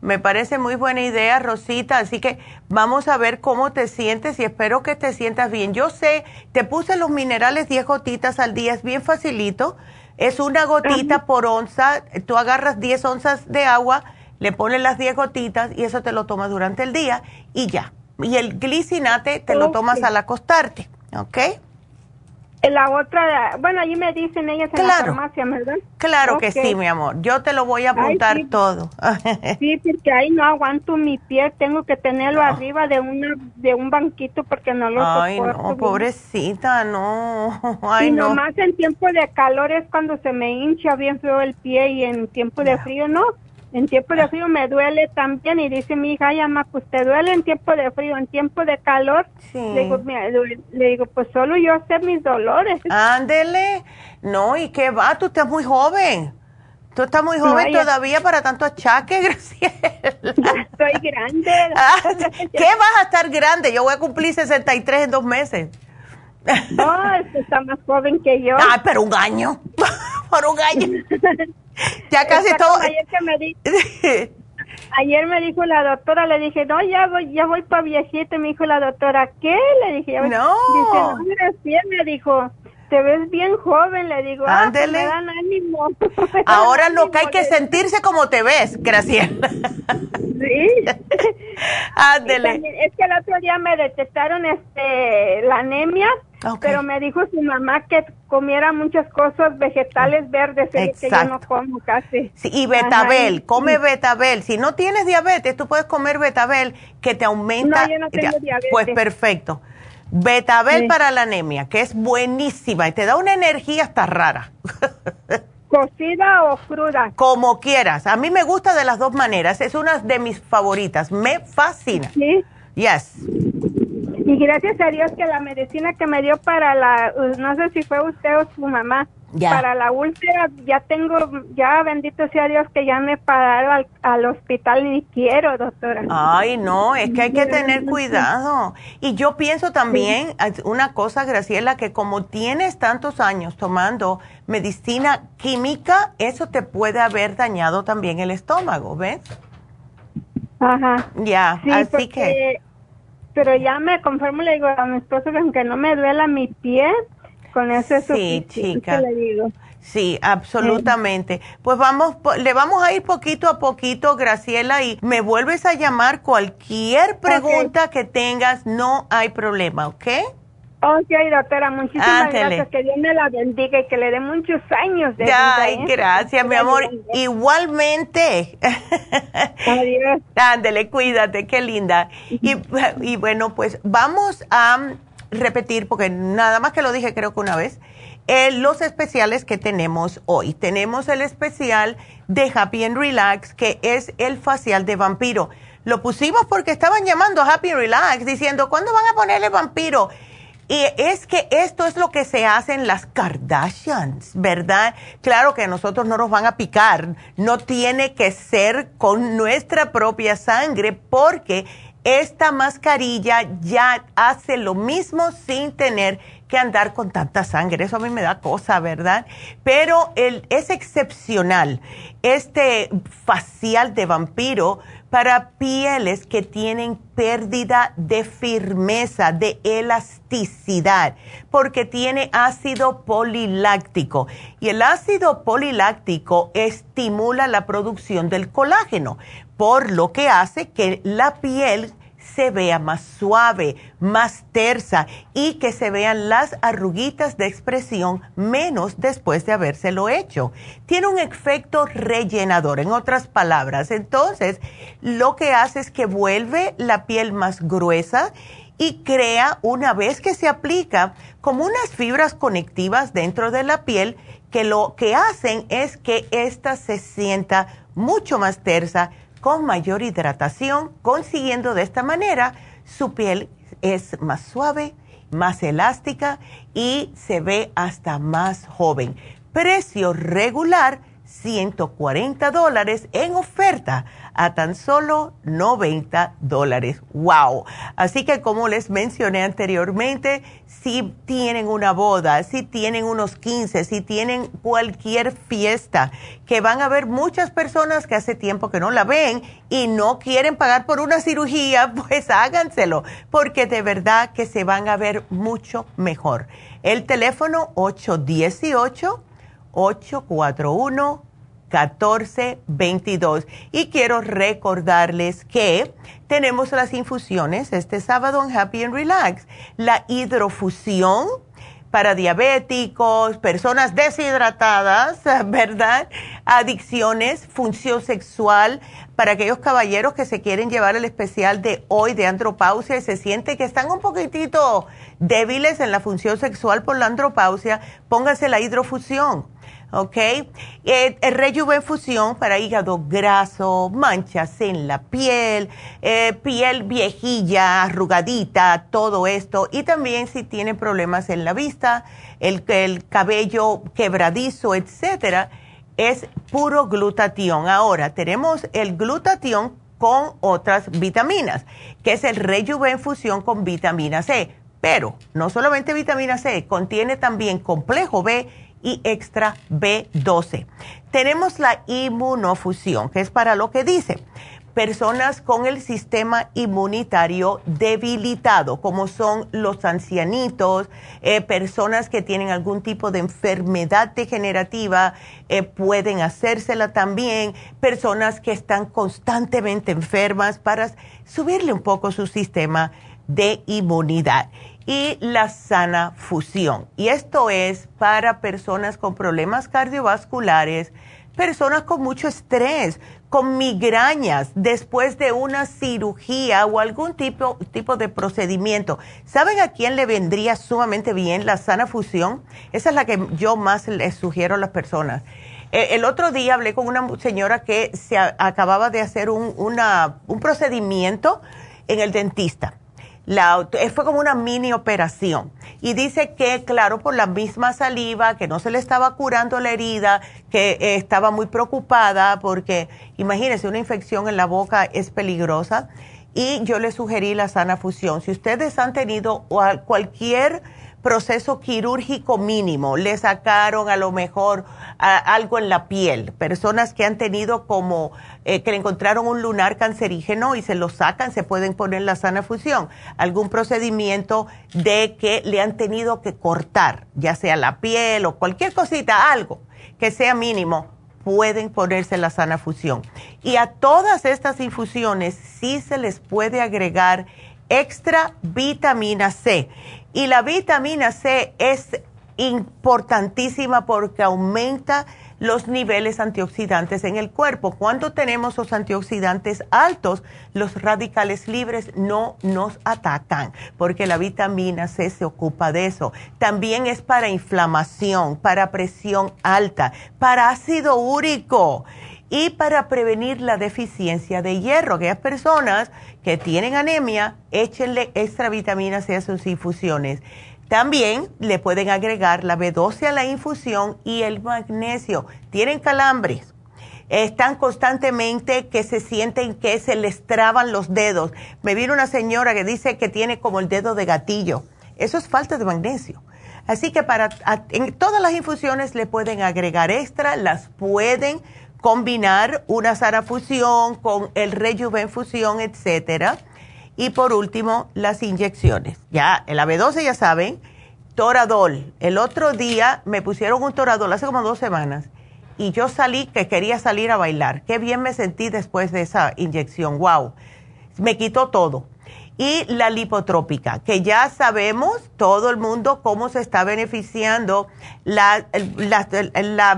Speaker 3: Me parece muy buena idea, Rosita. Así que vamos a ver cómo te sientes y espero que te sientas bien. Yo sé, te puse los minerales 10 gotitas al día, es bien facilito. Es una gotita por onza. Tú agarras 10 onzas de agua, le pones las 10 gotitas y eso te lo tomas durante el día y ya. Y el glicinate te lo tomas al acostarte, ¿ok?
Speaker 12: La otra, bueno, allí me dicen ellas en la
Speaker 3: Claro.
Speaker 12: farmacia, ¿verdad?
Speaker 3: Claro que
Speaker 12: Ok.
Speaker 3: sí, mi amor. Yo te lo voy a apuntar
Speaker 12: sí.
Speaker 3: todo.
Speaker 12: Sí, porque ahí no aguanto mi pie, tengo que tenerlo arriba de una de un banquito porque no lo
Speaker 3: Ay,
Speaker 12: soporto.
Speaker 3: no,
Speaker 12: bien.
Speaker 3: pobrecita, no. Ay,
Speaker 12: y
Speaker 3: no.
Speaker 12: nomás en tiempo de calor es cuando se me hincha bien feo el pie y en tiempo de frío no. En tiempo de frío me duele también y dice mi hija, ay, ama, pues te duele en tiempo de frío, en tiempo de calor. Le, digo, le digo, pues solo yo sé mis dolores.
Speaker 3: Ándele. No, ¿y qué va? Tú estás muy joven. Tú estás muy joven todavía para tanto achaque, Graciela.
Speaker 12: Estoy grande.
Speaker 3: Ah, ¿Qué vas a estar grande? Yo voy a cumplir 63 en dos meses.
Speaker 12: No, está más joven que yo.
Speaker 3: Ah, pero un año. Por un año. Ya casi todo.
Speaker 12: Ayer, me ayer me dijo la doctora, le dije, no, ya voy, ya voy para viejito. Me dijo la doctora, ¿qué? Le dije,
Speaker 3: no.
Speaker 12: Dice, no, me dijo te ves bien joven, le digo, ah, pues me dan ánimo.
Speaker 3: Ahora lo que hay que sentirse como te ves, Graciela.
Speaker 12: Sí.
Speaker 3: Ándele.
Speaker 12: Es que el otro día me detectaron este la anemia, pero me dijo su mamá que comiera muchas cosas vegetales verdes, que yo no como casi.
Speaker 3: Sí, y betabel, come betabel. Si no tienes diabetes, tú puedes comer betabel que te aumenta.
Speaker 12: No, yo no tengo diabetes.
Speaker 3: Pues perfecto. Betabel para la anemia, que es buenísima y te da una energía hasta rara.
Speaker 12: ¿Cocida o cruda?
Speaker 3: Como quieras. A mí me gusta de las dos maneras. Es una de mis favoritas. Me fascina.
Speaker 12: Sí.
Speaker 3: Yes.
Speaker 12: Y gracias a Dios que la medicina que me dio para la, no sé si fue usted o su mamá, para la úlcera ya tengo, ya bendito sea Dios que ya me pararon al, al, hospital ni quiero, doctora.
Speaker 3: Ay, no, es que hay que tener cuidado. Y yo pienso también una cosa, Graciela, que como tienes tantos años tomando medicina química, eso te puede haber dañado también el estómago, ¿ves?
Speaker 12: Ajá.
Speaker 3: Ya, así que...
Speaker 12: Pero ya me conformo, le digo a mi esposo que aunque no me duela mi pie, con ese
Speaker 3: sí, chica. Sí, absolutamente. Pues vamos, le vamos a ir poquito a poquito, Graciela, y me vuelves a llamar cualquier pregunta que tengas, no hay problema, ¿ok?
Speaker 12: Ok, doctora, muchísimas gracias. Que Dios me la bendiga y que le dé muchos años de vida.
Speaker 3: Ay, ¿eh? gracias, mi amor. Igualmente.
Speaker 12: Adiós.
Speaker 3: Ándele, cuídate, qué linda. Y, y bueno, pues vamos a repetir, porque nada más que lo dije creo que una vez, eh, los especiales que tenemos hoy. Tenemos el especial de Happy and Relax, que es el facial de vampiro. Lo pusimos porque estaban llamando a Happy and Relax diciendo, ¿cuándo van a ponerle vampiro? Y es que esto es lo que se hace en las Kardashians, ¿verdad? Claro que a nosotros no nos van a picar, no tiene que ser con nuestra propia sangre porque esta mascarilla ya hace lo mismo sin tener que andar con tanta sangre. Eso a mí me da cosa, ¿verdad? Pero es excepcional este facial de vampiro para pieles que tienen pérdida de firmeza, de elasticidad, porque tiene ácido poliláctico. Y el ácido poliláctico estimula la producción del colágeno por lo que hace que la piel se vea más suave, más tersa y que se vean las arruguitas de expresión menos después de habérselo hecho. Tiene un efecto rellenador, en otras palabras. Entonces, lo que hace es que vuelve la piel más gruesa y crea, una vez que se aplica, como unas fibras conectivas dentro de la piel que lo que hacen es que ésta se sienta mucho más tersa, con mayor hidratación, consiguiendo de esta manera su piel es más suave, más elástica y se ve hasta más joven. Precio regular 140 dólares en oferta a tan solo 90 dólares. ¡Wow! Así que como les mencioné anteriormente, si tienen una boda, si tienen unos 15, si tienen cualquier fiesta, que van a ver muchas personas que hace tiempo que no la ven y no quieren pagar por una cirugía, pues háganselo, porque de verdad que se van a ver mucho mejor. El teléfono 818 841 1422. Y quiero recordarles que tenemos las infusiones este sábado en Happy and Relax. La hidrofusión para diabéticos, personas deshidratadas, ¿verdad? Adicciones, función sexual, para aquellos caballeros que se quieren llevar el especial de hoy de andropausia y se siente que están un poquitito débiles en la función sexual por la andropausia, pónganse la hidrofusión ¿ok? Eh, el rejuvenfusión para hígado graso, manchas en la piel, eh, piel viejilla, arrugadita, todo esto. Y también si tiene problemas en la vista, el, el cabello quebradizo, etcétera, es puro glutatión. Ahora, tenemos el glutatión con otras vitaminas, que es el rejuvenfusión con vitamina C. Pero no solamente vitamina C, contiene también complejo B y extra B12. Tenemos la inmunofusión, que es para lo que dice personas con el sistema inmunitario debilitado, como son los ancianitos, eh, personas que tienen algún tipo de enfermedad degenerativa, eh, pueden hacérsela también, personas que están constantemente enfermas para subirle un poco su sistema de inmunidad y la sana fusión. Y esto es para personas con problemas cardiovasculares, personas con mucho estrés, con migrañas después de una cirugía o algún tipo, tipo de procedimiento. ¿Saben a quién le vendría sumamente bien la sana fusión? Esa es la que yo más les sugiero a las personas. Eh, el otro día hablé con una señora que se acababa de hacer un, un procedimiento en el dentista la, eh, fue como una mini operación. Y dice que, claro, por la misma saliva, que no se le estaba curando la herida, que eh, estaba muy preocupada porque, imagínense, una infección en la boca es peligrosa. Y yo le sugerí la sana fusión. Si ustedes han tenido cualquier proceso quirúrgico mínimo, le sacaron a lo mejor algo en la piel, personas que han tenido como eh, que le encontraron un lunar cancerígeno y se lo sacan, se pueden poner la sana fusión, algún procedimiento de que le han tenido que cortar, ya sea la piel o cualquier cosita, algo que sea mínimo, pueden ponerse la sana fusión. Y a todas estas infusiones sí se les puede agregar extra vitamina C. Y la vitamina C es importantísima porque aumenta los niveles antioxidantes en el cuerpo. Cuando tenemos los antioxidantes altos, los radicales libres no nos atacan, porque la vitamina C se ocupa de eso. También es para inflamación, para presión alta, para ácido úrico y para prevenir la deficiencia de hierro. Aquellas personas que tienen anemia, échenle extra vitamina C a sus infusiones. También le pueden agregar la B12 a la infusión y el magnesio. Tienen calambres. Están constantemente que se sienten que se les traban los dedos. Me vino una señora que dice que tiene como el dedo de gatillo. Eso es falta de magnesio. Así que para en todas las infusiones le pueden agregar extra, las pueden combinar una sana fusión con el rejuvenfusión, etcétera. Y por último, las inyecciones. Ya, el AB12 ya saben, Toradol. El otro día me pusieron un Toradol hace como dos semanas y yo salí que quería salir a bailar. Qué bien me sentí después de esa inyección. Wow. Me quitó todo. Y la lipotrópica, que ya sabemos todo el mundo cómo se está beneficiando la, la, la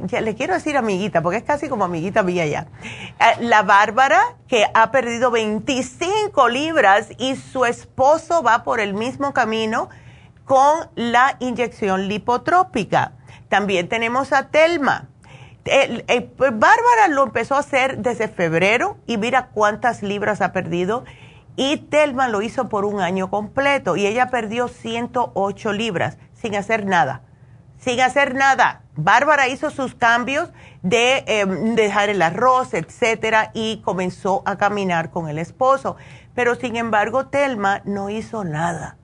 Speaker 3: mm, le quiero decir amiguita, porque es casi como amiguita mía ya. Eh, la Bárbara, que ha perdido 25 libras y su esposo va por el mismo camino con la inyección lipotrópica. También tenemos a Telma. Pues Bárbara lo empezó a hacer desde febrero y mira cuántas libras ha perdido. Y Telma lo hizo por un año completo y ella perdió 108 libras sin hacer nada sin hacer nada. Bárbara hizo sus cambios de em, dejar el arroz, etcétera, y comenzó a caminar con el esposo. Pero sin embargo, Telma no hizo nada.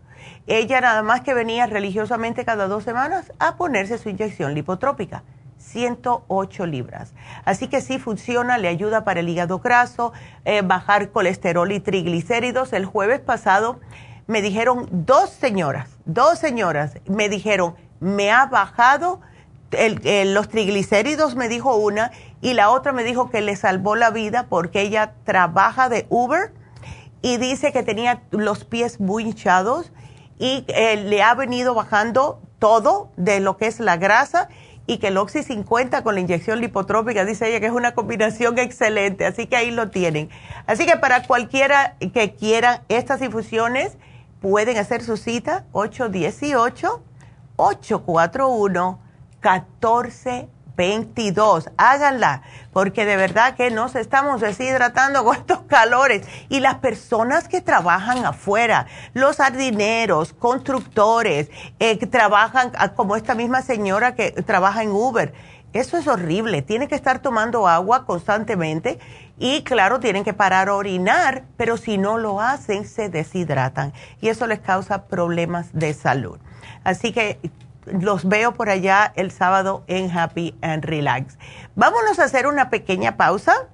Speaker 3: Ella nada más que venía religiosamente cada dos semanas a ponerse su inyección lipotrópica. 108 libras. Así que sí funciona, le ayuda para el hígado graso, eh, bajar colesterol y triglicéridos. El jueves pasado me dijeron dos señoras, dos señoras me dijeron, me ha bajado los triglicéridos, me dijo una, y la otra me dijo que le salvó la vida porque ella trabaja de Uber y dice que tenía los pies muy hinchados y eh, le ha venido bajando todo de lo que es la grasa y que el Oxy 50 con la inyección lipotrópica, dice ella que es una combinación excelente, así que ahí lo tienen. Así que para cualquiera que quiera estas infusiones, pueden hacer su cita 818 841 1422. Háganla, porque de verdad que nos estamos deshidratando con estos calores. Y las personas que trabajan afuera, los jardineros, constructores, eh, que trabajan, ah, como esta misma señora que trabaja en Uber, eso es horrible. Tiene que estar tomando agua constantemente y claro, tienen que parar a orinar, pero si no lo hacen, se deshidratan y eso les causa problemas de salud. Así que los veo por allá el sábado en Happy and Relax. Vámonos a hacer una pequeña pausa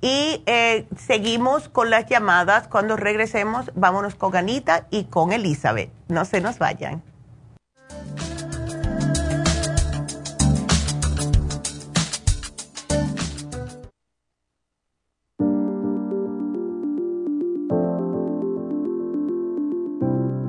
Speaker 3: y eh, seguimos con las llamadas. Cuando regresemos, vámonos con Anita y con Elizabeth. No se nos vayan.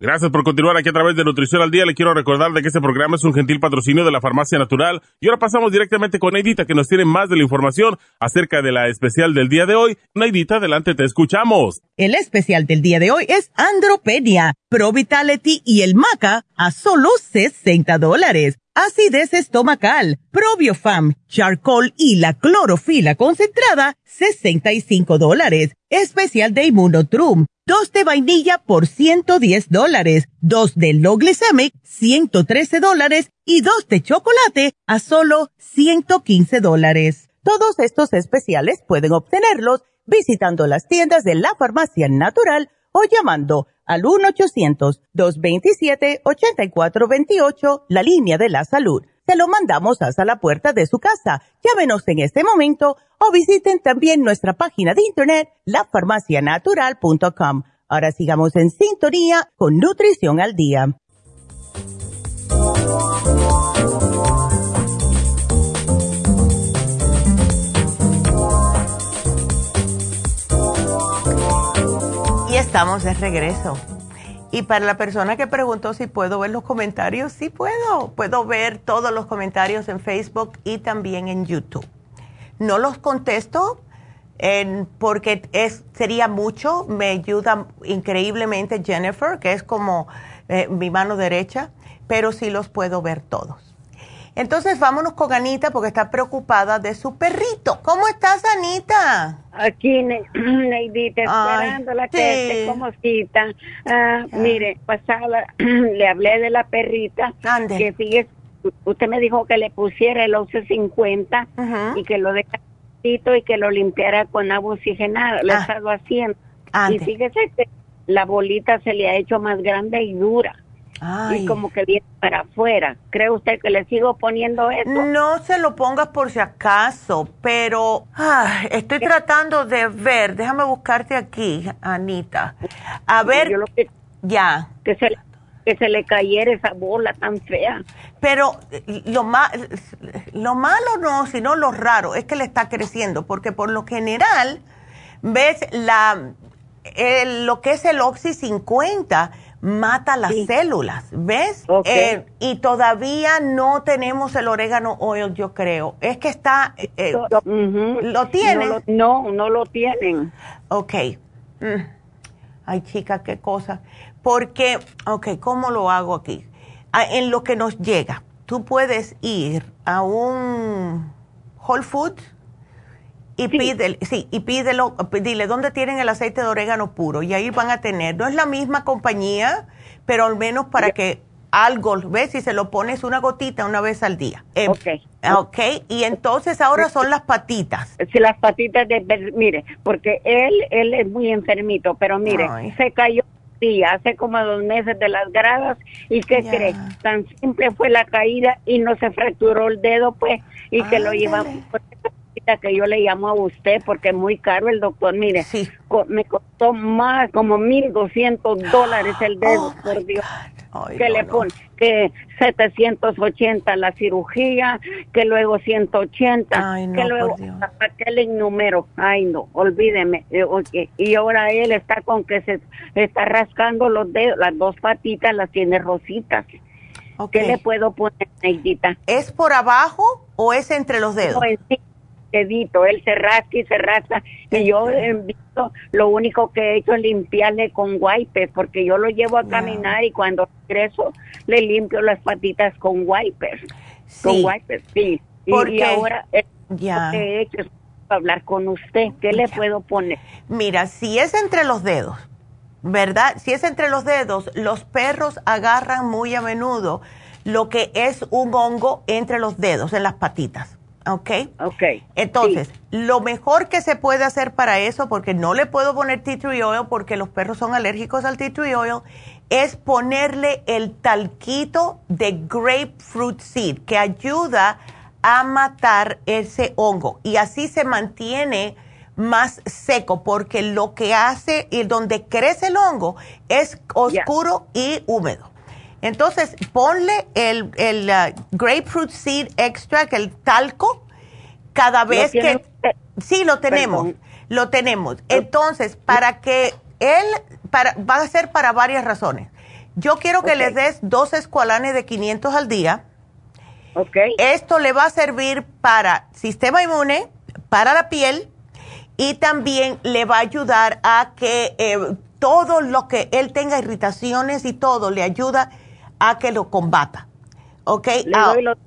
Speaker 8: Gracias por continuar aquí a través de Nutrición al Día. Le quiero recordar de que este programa es un gentil patrocinio de la Farmacia Natural. Y ahora pasamos directamente con Neidita, que nos tiene más de la información acerca de la especial del día de hoy. Neidita, adelante, te escuchamos.
Speaker 5: El especial del día de hoy es Andropenia, Pro Vitality y el Maca a solo 60 dólares. Acidez estomacal, Probiofam, Charcoal y la clorofila concentrada, 65 dólares. Especial de Immunotrum dos de vainilla por 110 dólares, dos de low glycemic, 113 dólares y dos de chocolate a solo 115 dólares. Todos estos especiales pueden obtenerlos visitando las tiendas de la farmacia natural o llamando al 1-800-227-8428, la línea de la salud. Se lo mandamos hasta la puerta de su casa. Llámenos en este momento o visiten también nuestra página de internet, lafarmacianatural.com. Ahora sigamos en sintonía con Nutrición al Día.
Speaker 3: Y estamos de regreso. Y para la persona que preguntó si puedo ver los comentarios, sí puedo. Puedo ver todos los comentarios en Facebook y también en YouTube. No los contesto porque es, sería mucho. Me ayuda increíblemente Jennifer, que es como eh, mi mano derecha, pero sí los puedo ver todos. Entonces vámonos con Anita porque está preocupada de su perrito. ¿Cómo estás, Anita?
Speaker 13: Aquí, Neidita, esperándola que como cita. Ah, mire, pasada le hablé de la perrita. Que fíjese, usted me dijo que le pusiera el 1150 y que lo dejara y que lo limpiara con agua oxigenada. Lo he ah. estado haciendo. Y fíjese que la bolita se le ha hecho más grande y dura y como que viene para afuera. ¿Cree usted que le sigo poniendo eso?
Speaker 3: No se lo pongas por si acaso, pero estoy tratando de ver. Déjame buscarte aquí, Anita. A ver, ya.
Speaker 13: Que se, que se le cayera esa bola tan fea.
Speaker 3: Pero lo, lo malo no, sino lo raro es que le está creciendo, porque por lo general, ves la, lo que es el Oxy 50 mata las células, ¿ves? Eh, y todavía no tenemos el orégano oil, yo creo. Es que está, eh, ¿lo tienen?
Speaker 13: No, no, lo tienen.
Speaker 3: Ok. Mm. Ay, chica, qué cosa. Porque, ok, ¿cómo lo hago aquí? Ah, en lo que nos llega, tú puedes ir a un Whole Foods y pídele, sí, y pídelo, dile dónde tienen el aceite de orégano puro y ahí van a tener, no es la misma compañía, pero al menos para que algo, ¿ves? Si se lo pones una gotita una vez al día.
Speaker 13: Eh, ok.
Speaker 3: Ok, y entonces ahora son las patitas.
Speaker 13: Sí, las patitas de, mire, porque él, él es muy enfermito, pero mire, se cayó sí, hace como dos meses de las gradas y ¿qué cree? Tan simple fue la caída y no se fracturó el dedo, pues, y que lo llevamos que yo le llamo a usted porque es muy caro el doctor. Mire, me costó más, como 1.200 dólares el dedo, oh por Dios. que le pone que 780 la cirugía, que luego 180, que luego aquel número. Ay, no, olvídeme. Eh, y ahora él está con que se está rascando los dedos, las dos patitas las tiene rositas. ¿Qué le puedo poner, Neidita?
Speaker 3: ¿Es por abajo o es entre los dedos?
Speaker 13: Él se rasca y se rasca. Y yo visto, lo único que he hecho es limpiarle con wipes, porque yo lo llevo a caminar y cuando regreso le limpio las patitas con wipes. Con wipes, sí. y, ahora ya. lo que he hecho es hablar con usted. ¿Qué le puedo poner?
Speaker 3: Mira, si es entre los dedos, ¿verdad? Si es entre los dedos, los perros agarran muy a menudo lo que es un hongo entre los dedos, en las patitas. ¿Ok?
Speaker 13: Ok.
Speaker 3: Entonces, lo mejor que se puede hacer para eso, porque no le puedo poner tea tree oil porque los perros son alérgicos al tea tree oil, es ponerle el talquito de grapefruit seed, que ayuda a matar ese hongo. Y así se mantiene más seco, porque lo que hace y donde crece el hongo es oscuro y húmedo. Entonces, ponle el, el uh, grapefruit seed extract, el talco, cada vez que... Sí, lo tenemos, lo tenemos. Entonces, para que él, para, va a ser para varias razones. Yo quiero que le des dos escualanes de 500 al día.
Speaker 13: Ok.
Speaker 3: Esto le va a servir para sistema inmune, para la piel y también le va a ayudar a que eh, todo lo que él tenga irritaciones y todo le ayuda a que lo combata. ¿Ok?
Speaker 13: Le doy los,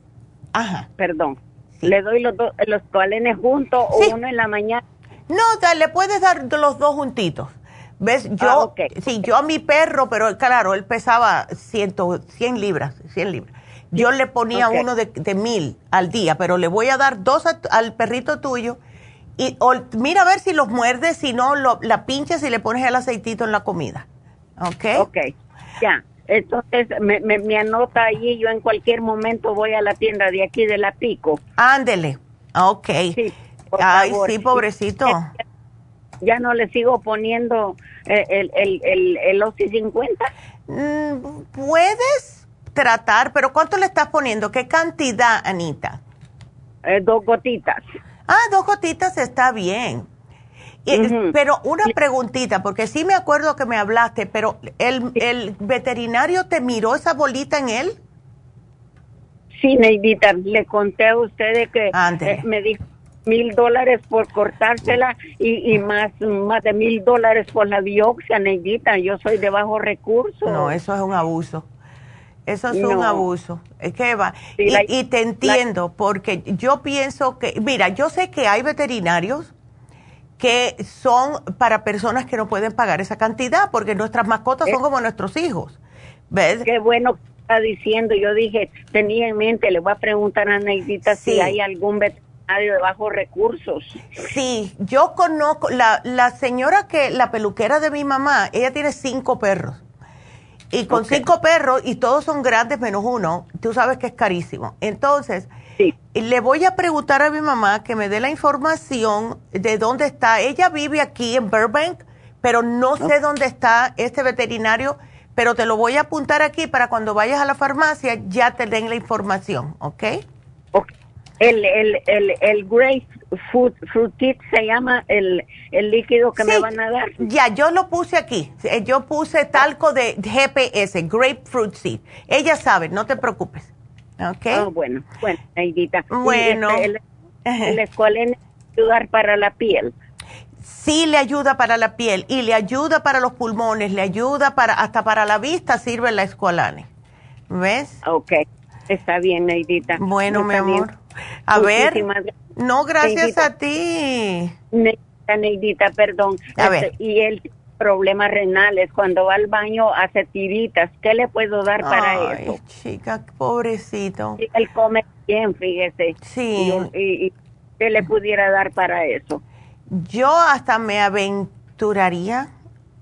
Speaker 13: Ajá. Perdón. ¿Le doy los, dos, los juntos o uno en la mañana?
Speaker 3: No, le puedes dar los dos juntitos. ¿Ves? Yo, ah, sí, yo a mi perro, pero claro, él pesaba ciento, 100 libras, 100 libras. Yo le ponía uno de, de, mil al día, pero le voy a dar dos al perrito tuyo. Y mira a ver si los muerdes, si no, lo, la pinches y le pones el aceitito en la comida. ¿Ok?
Speaker 13: Ok, ya. Entonces me, me, anota ahí, yo en cualquier momento voy a la tienda de aquí de la Pico.
Speaker 3: Ándele, ok. Sí, Ay, sí, pobrecito.
Speaker 13: Ya no le sigo poniendo eh, el, el, el, el OSI 50.
Speaker 3: Mm, puedes tratar, pero ¿cuánto le estás poniendo? ¿Qué cantidad, Anita?
Speaker 13: Eh, dos gotitas.
Speaker 3: Ah, dos gotitas está bien. Pero una preguntita, porque sí me acuerdo que me hablaste, pero ¿el, el veterinario te miró esa bolita en él?
Speaker 13: Sí, Neidita, le conté a usted que eh, me dijo mil dólares por cortársela y, y, más, más de mil dólares por la biopsia, Neidita. Yo soy de bajo recurso.
Speaker 3: No, eso es un abuso. Eso es un abuso. Es que va. y, te entiendo, porque yo pienso que, mira, yo sé que hay veterinarios que son para personas que no pueden pagar esa cantidad, porque nuestras mascotas son como nuestros hijos. ¿Ves?
Speaker 13: Qué bueno que está diciendo. Yo dije, tenía en mente, le voy a preguntar a Neidita si hay algún veterinario de bajos recursos.
Speaker 3: Sí, yo conozco, la, la señora que, la peluquera de mi mamá, ella tiene cinco perros. Y con cinco perros, y todos son grandes menos uno, tú sabes que es carísimo. Entonces, le voy a preguntar a mi mamá que me dé la información de dónde está. Ella vive aquí en Burbank, pero no sé dónde está este veterinario, pero te lo voy a apuntar aquí para cuando vayas a la farmacia ya te den la información, ¿ok?
Speaker 13: Ok, El, el, el, el grapefruit fruit se llama el, el líquido que me van a dar.
Speaker 3: Ya, yo lo puse aquí. Eh, yo puse talco de GPS, grapefruit seed. Ella sabe, no te preocupes. ¿Ok?
Speaker 13: Oh, bueno, bueno, Neidita.
Speaker 3: Bueno.
Speaker 13: el, el, el ayudar para la piel.
Speaker 3: Sí le ayuda para la piel y le ayuda para los pulmones, le ayuda para hasta para la vista sirve la escualane. ¿Ves?
Speaker 13: Ok, está bien, Neidita.
Speaker 3: Bueno, mi amor. A ver. No, gracias a ti.
Speaker 13: Neidita, perdón. A ver. Este, y el problemas renales, cuando va al baño hace tiritas, ¿qué le puedo dar para
Speaker 3: Ay, eso? chica, pobrecito.
Speaker 13: él come bien, fíjese.
Speaker 3: Sí.
Speaker 13: Y, ¿Qué le pudiera dar para eso?
Speaker 3: Yo hasta me aventuraría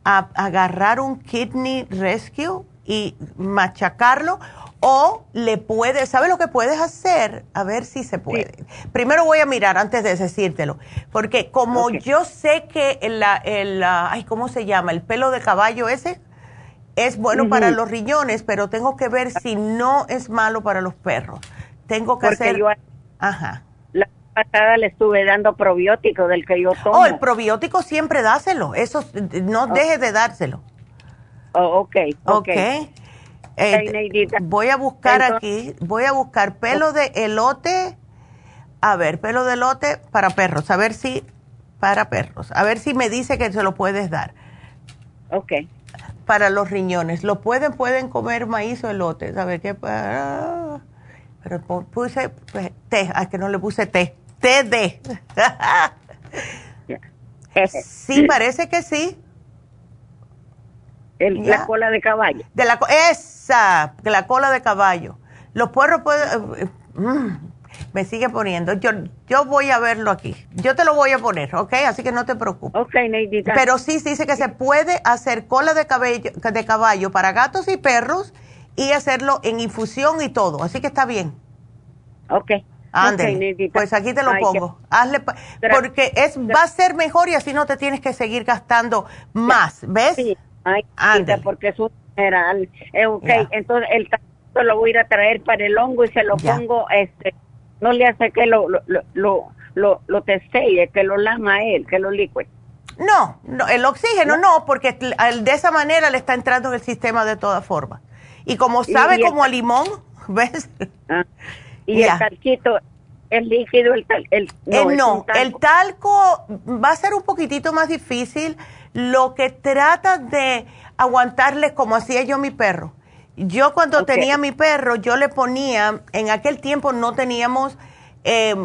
Speaker 3: a agarrar un kidney rescue y machacarlo o le puedes, ¿sabes lo que puedes hacer? A ver si se puede. Primero voy a mirar antes de decírtelo, porque como yo sé que el, el, ay, ¿cómo se llama? El pelo de caballo ese es bueno para los riñones, pero tengo que ver si no es malo para los perros. Tengo que hacer... Ajá.
Speaker 13: La pasada le estuve dando probiótico del que yo tomo.
Speaker 3: Oh, el probiótico siempre dáselo, eso no oh. deje de dárselo.
Speaker 13: Oh, ok.
Speaker 3: Ok. Eh, voy a buscar aquí, voy a buscar pelo de elote. A ver, pelo de elote para perros, a ver si, para perros, a ver si me dice que se lo puedes dar.
Speaker 13: Ok.
Speaker 3: Para los riñones, lo pueden, pueden comer maíz o elote, a ver qué para. Pero puse pues, té, a que no le puse té, té de. sí, parece que sí.
Speaker 13: La cola de caballo.
Speaker 3: De la, esa, la cola de caballo. Los puerros pueden... Eh, mm, me sigue poniendo. Yo, yo voy a verlo aquí. Yo te lo voy a poner, ¿ok? Así que no te preocupes.
Speaker 13: Ok, Neidita.
Speaker 3: Pero sí dice que se puede hacer cola de, cabello, de caballo para gatos y perros y hacerlo en infusión y todo. Así que está bien.
Speaker 13: Ok.
Speaker 3: Ándale. pues aquí te lo pongo. Hazle porque es va a ser mejor y así no te tienes que seguir gastando más, ¿ves?
Speaker 13: Sí. Ay, porque es un general. Eh, ok, entonces el talco lo voy a ir a traer para el hongo y se lo pongo, este, no le hace que lo, lo, lo, lo, lo testee, que lo lama él, que lo licue.
Speaker 3: No, no, el oxígeno no, porque de esa manera le está entrando en el sistema de todas formas. Y como sabe como a limón, ¿ves?
Speaker 13: Ah, y el talquito, el líquido, el, tal, el
Speaker 3: no, el, talco va a ser un poquitito más difícil. Lo que trata de aguantarles como hacía yo mi perro. Yo cuando tenía mi perro, yo le ponía, en aquel tiempo no teníamos eh,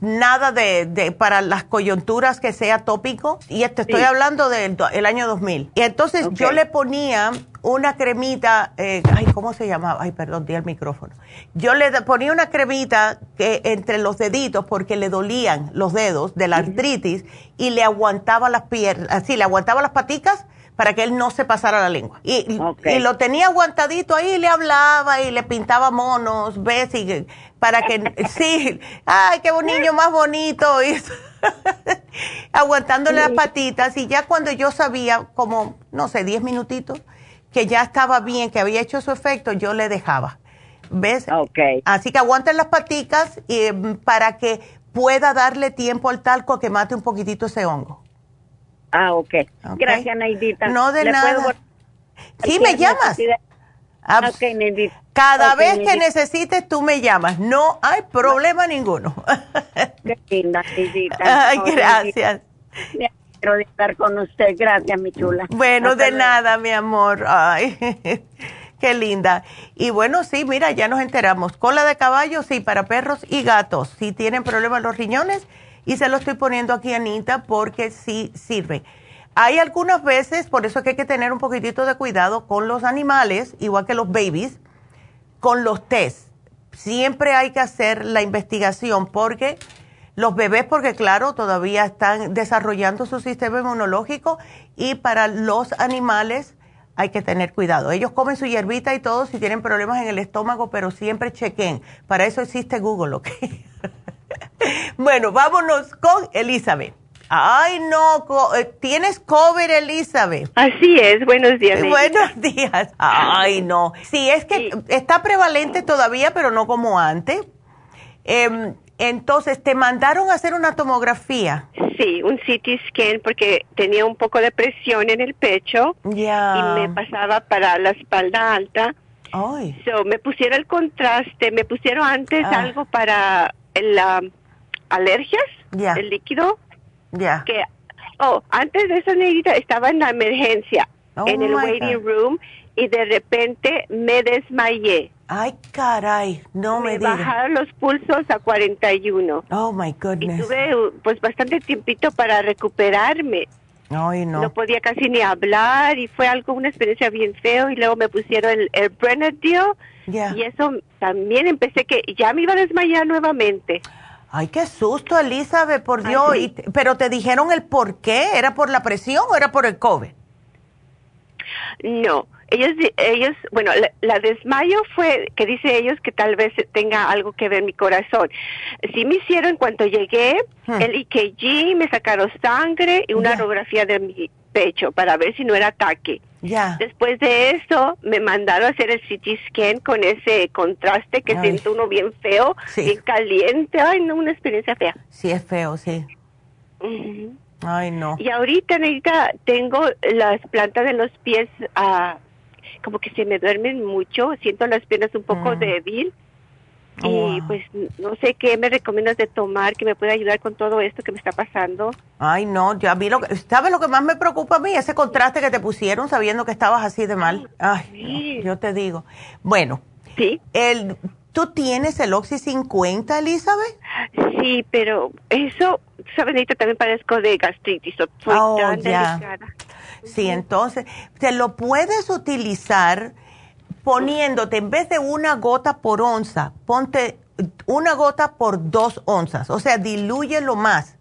Speaker 3: nada de, para las coyunturas que sea tópico, y te estoy hablando del el año 2000. Y entonces yo le ponía una cremita, eh, ay, ¿cómo se llamaba? Ay, perdón, di el micrófono. Yo le ponía una cremita que, entre los deditos porque le dolían los dedos de la artritis y le aguantaba las piernas, así, le aguantaba las paticas para que él no se pasara la lengua. Y, y lo tenía aguantadito ahí, le hablaba y le pintaba monos, ¿ves? Y, para que, sí, ay, qué niño más bonito, y, aguantándole las patitas. Y ya cuando yo sabía, como, no sé, diez minutitos, que ya estaba bien, que había hecho su efecto, yo le dejaba. ¿Ves?
Speaker 13: Okay.
Speaker 3: Así que aguanten las patitas y, para que pueda darle tiempo al talco a que mate un poquitito ese hongo.
Speaker 13: Ah, ok. Gracias, Neidita.
Speaker 3: No de nada. Sí, me llamas.
Speaker 13: Ah, Neidita.
Speaker 3: Cada vez que necesites, tú me llamas. No hay problema ninguno.
Speaker 13: Qué linda.
Speaker 3: Ay, gracias.
Speaker 13: Quiero estar con usted. Gracias, mi chula.
Speaker 3: Bueno, de nada, mi amor. Ay, qué linda. Y bueno, sí, mira, ya nos enteramos. Cola de caballo, sí, para perros y gatos. Si tienen problemas los riñones, y se lo estoy poniendo aquí, Anita, porque sí sirve. Hay algunas veces, por eso que hay que tener un poquitito de cuidado con los animales, igual que los babies, con los test. Siempre hay que hacer la investigación porque los bebés, porque claro, todavía están desarrollando su sistema inmunológico y para los animales hay que tener cuidado. Ellos comen su hierbita y todo si tienen problemas en el estómago, pero siempre chequen. Para eso existe Google, ¿ok? bueno, vámonos con Elizabeth. Ay, no, eh, tienes cover, Elizabeth.
Speaker 14: Así es, buenos días.
Speaker 3: Buenos días. Ay, no. Sí, es que está prevalente todavía, pero no como antes. Em, entonces, ¿te mandaron a hacer una tomografía?
Speaker 14: Sí, un CT scan porque tenía un poco de presión en el pecho
Speaker 3: Ya.
Speaker 14: y me pasaba para la espalda alta.
Speaker 3: Ay.
Speaker 14: So, me pusieron el contraste, me pusieron antes
Speaker 3: Ah.
Speaker 14: algo para la alergias,
Speaker 3: Ya.
Speaker 14: el líquido.
Speaker 3: Ya.
Speaker 14: Que, oh, antes de eso, Negrita, estaba en la emergencia,
Speaker 3: Oh,
Speaker 14: en el waiting
Speaker 3: God.
Speaker 14: room, y de repente me desmayé.
Speaker 3: Ay, caray, no me,
Speaker 14: me
Speaker 3: digas.
Speaker 14: bajaron los pulsos a 41.
Speaker 3: Oh, my
Speaker 14: Y
Speaker 3: goodness.
Speaker 14: tuve pues bastante tiempito para recuperarme.
Speaker 3: Ay, no.
Speaker 14: No podía casi ni hablar y fue algo, una experiencia bien feo y luego me pusieron el, el Benadryl
Speaker 3: Ya.
Speaker 14: y eso también empecé que ya me iba a desmayar nuevamente.
Speaker 3: Ay, qué susto, Elizabeth, por
Speaker 14: Ay,
Speaker 3: Dios.
Speaker 14: sí.
Speaker 3: Y te- pero te dijeron el por qué, ¿era por la presión o era por el COVID?
Speaker 14: No, ellos, ellos, bueno, la, la desmayo fue que dice ellos que tal vez tenga algo que ver mi corazón. Sí me hicieron en cuanto llegué
Speaker 3: Hmm.
Speaker 14: el EKG, me sacaron sangre y una
Speaker 3: Ya.
Speaker 14: radiografía de mi pecho para ver si no era ataque.
Speaker 3: Ya.
Speaker 14: Después de eso, me mandaron a hacer el CT scan con ese contraste que
Speaker 3: Ay.
Speaker 14: siento uno bien feo,
Speaker 3: Sí.
Speaker 14: bien caliente. Ay, no, una experiencia fea.
Speaker 3: Sí, es feo, sí. Ay, no.
Speaker 14: Y ahorita, Negrita, tengo las plantas de los pies, ah, como que se me duermen mucho, siento las piernas un poco
Speaker 3: Mm.
Speaker 14: débil.
Speaker 3: Oh,
Speaker 14: y
Speaker 3: wow.
Speaker 14: pues no sé qué me recomiendas de tomar que me pueda ayudar con todo esto que me está pasando.
Speaker 3: Ay, no, ya vi lo que... ¿Sabes lo que más me preocupa a mí? Ese contraste que te pusieron sabiendo que estabas así de mal. Ay,
Speaker 14: Sí.
Speaker 3: no, yo te digo. Bueno,
Speaker 14: Sí,
Speaker 3: el, ¿tú tienes el Oxy 50, Elizabeth?
Speaker 14: sí, pero eso, sabes, Negrita, también padezco de gastritis.
Speaker 3: Oh,
Speaker 14: tan
Speaker 3: ya.
Speaker 14: delicada.
Speaker 3: Sí, entonces, te lo puedes utilizar poniéndote, en vez de una gota por onza, ponte una gota por dos onzas, o sea, dilúyelo más.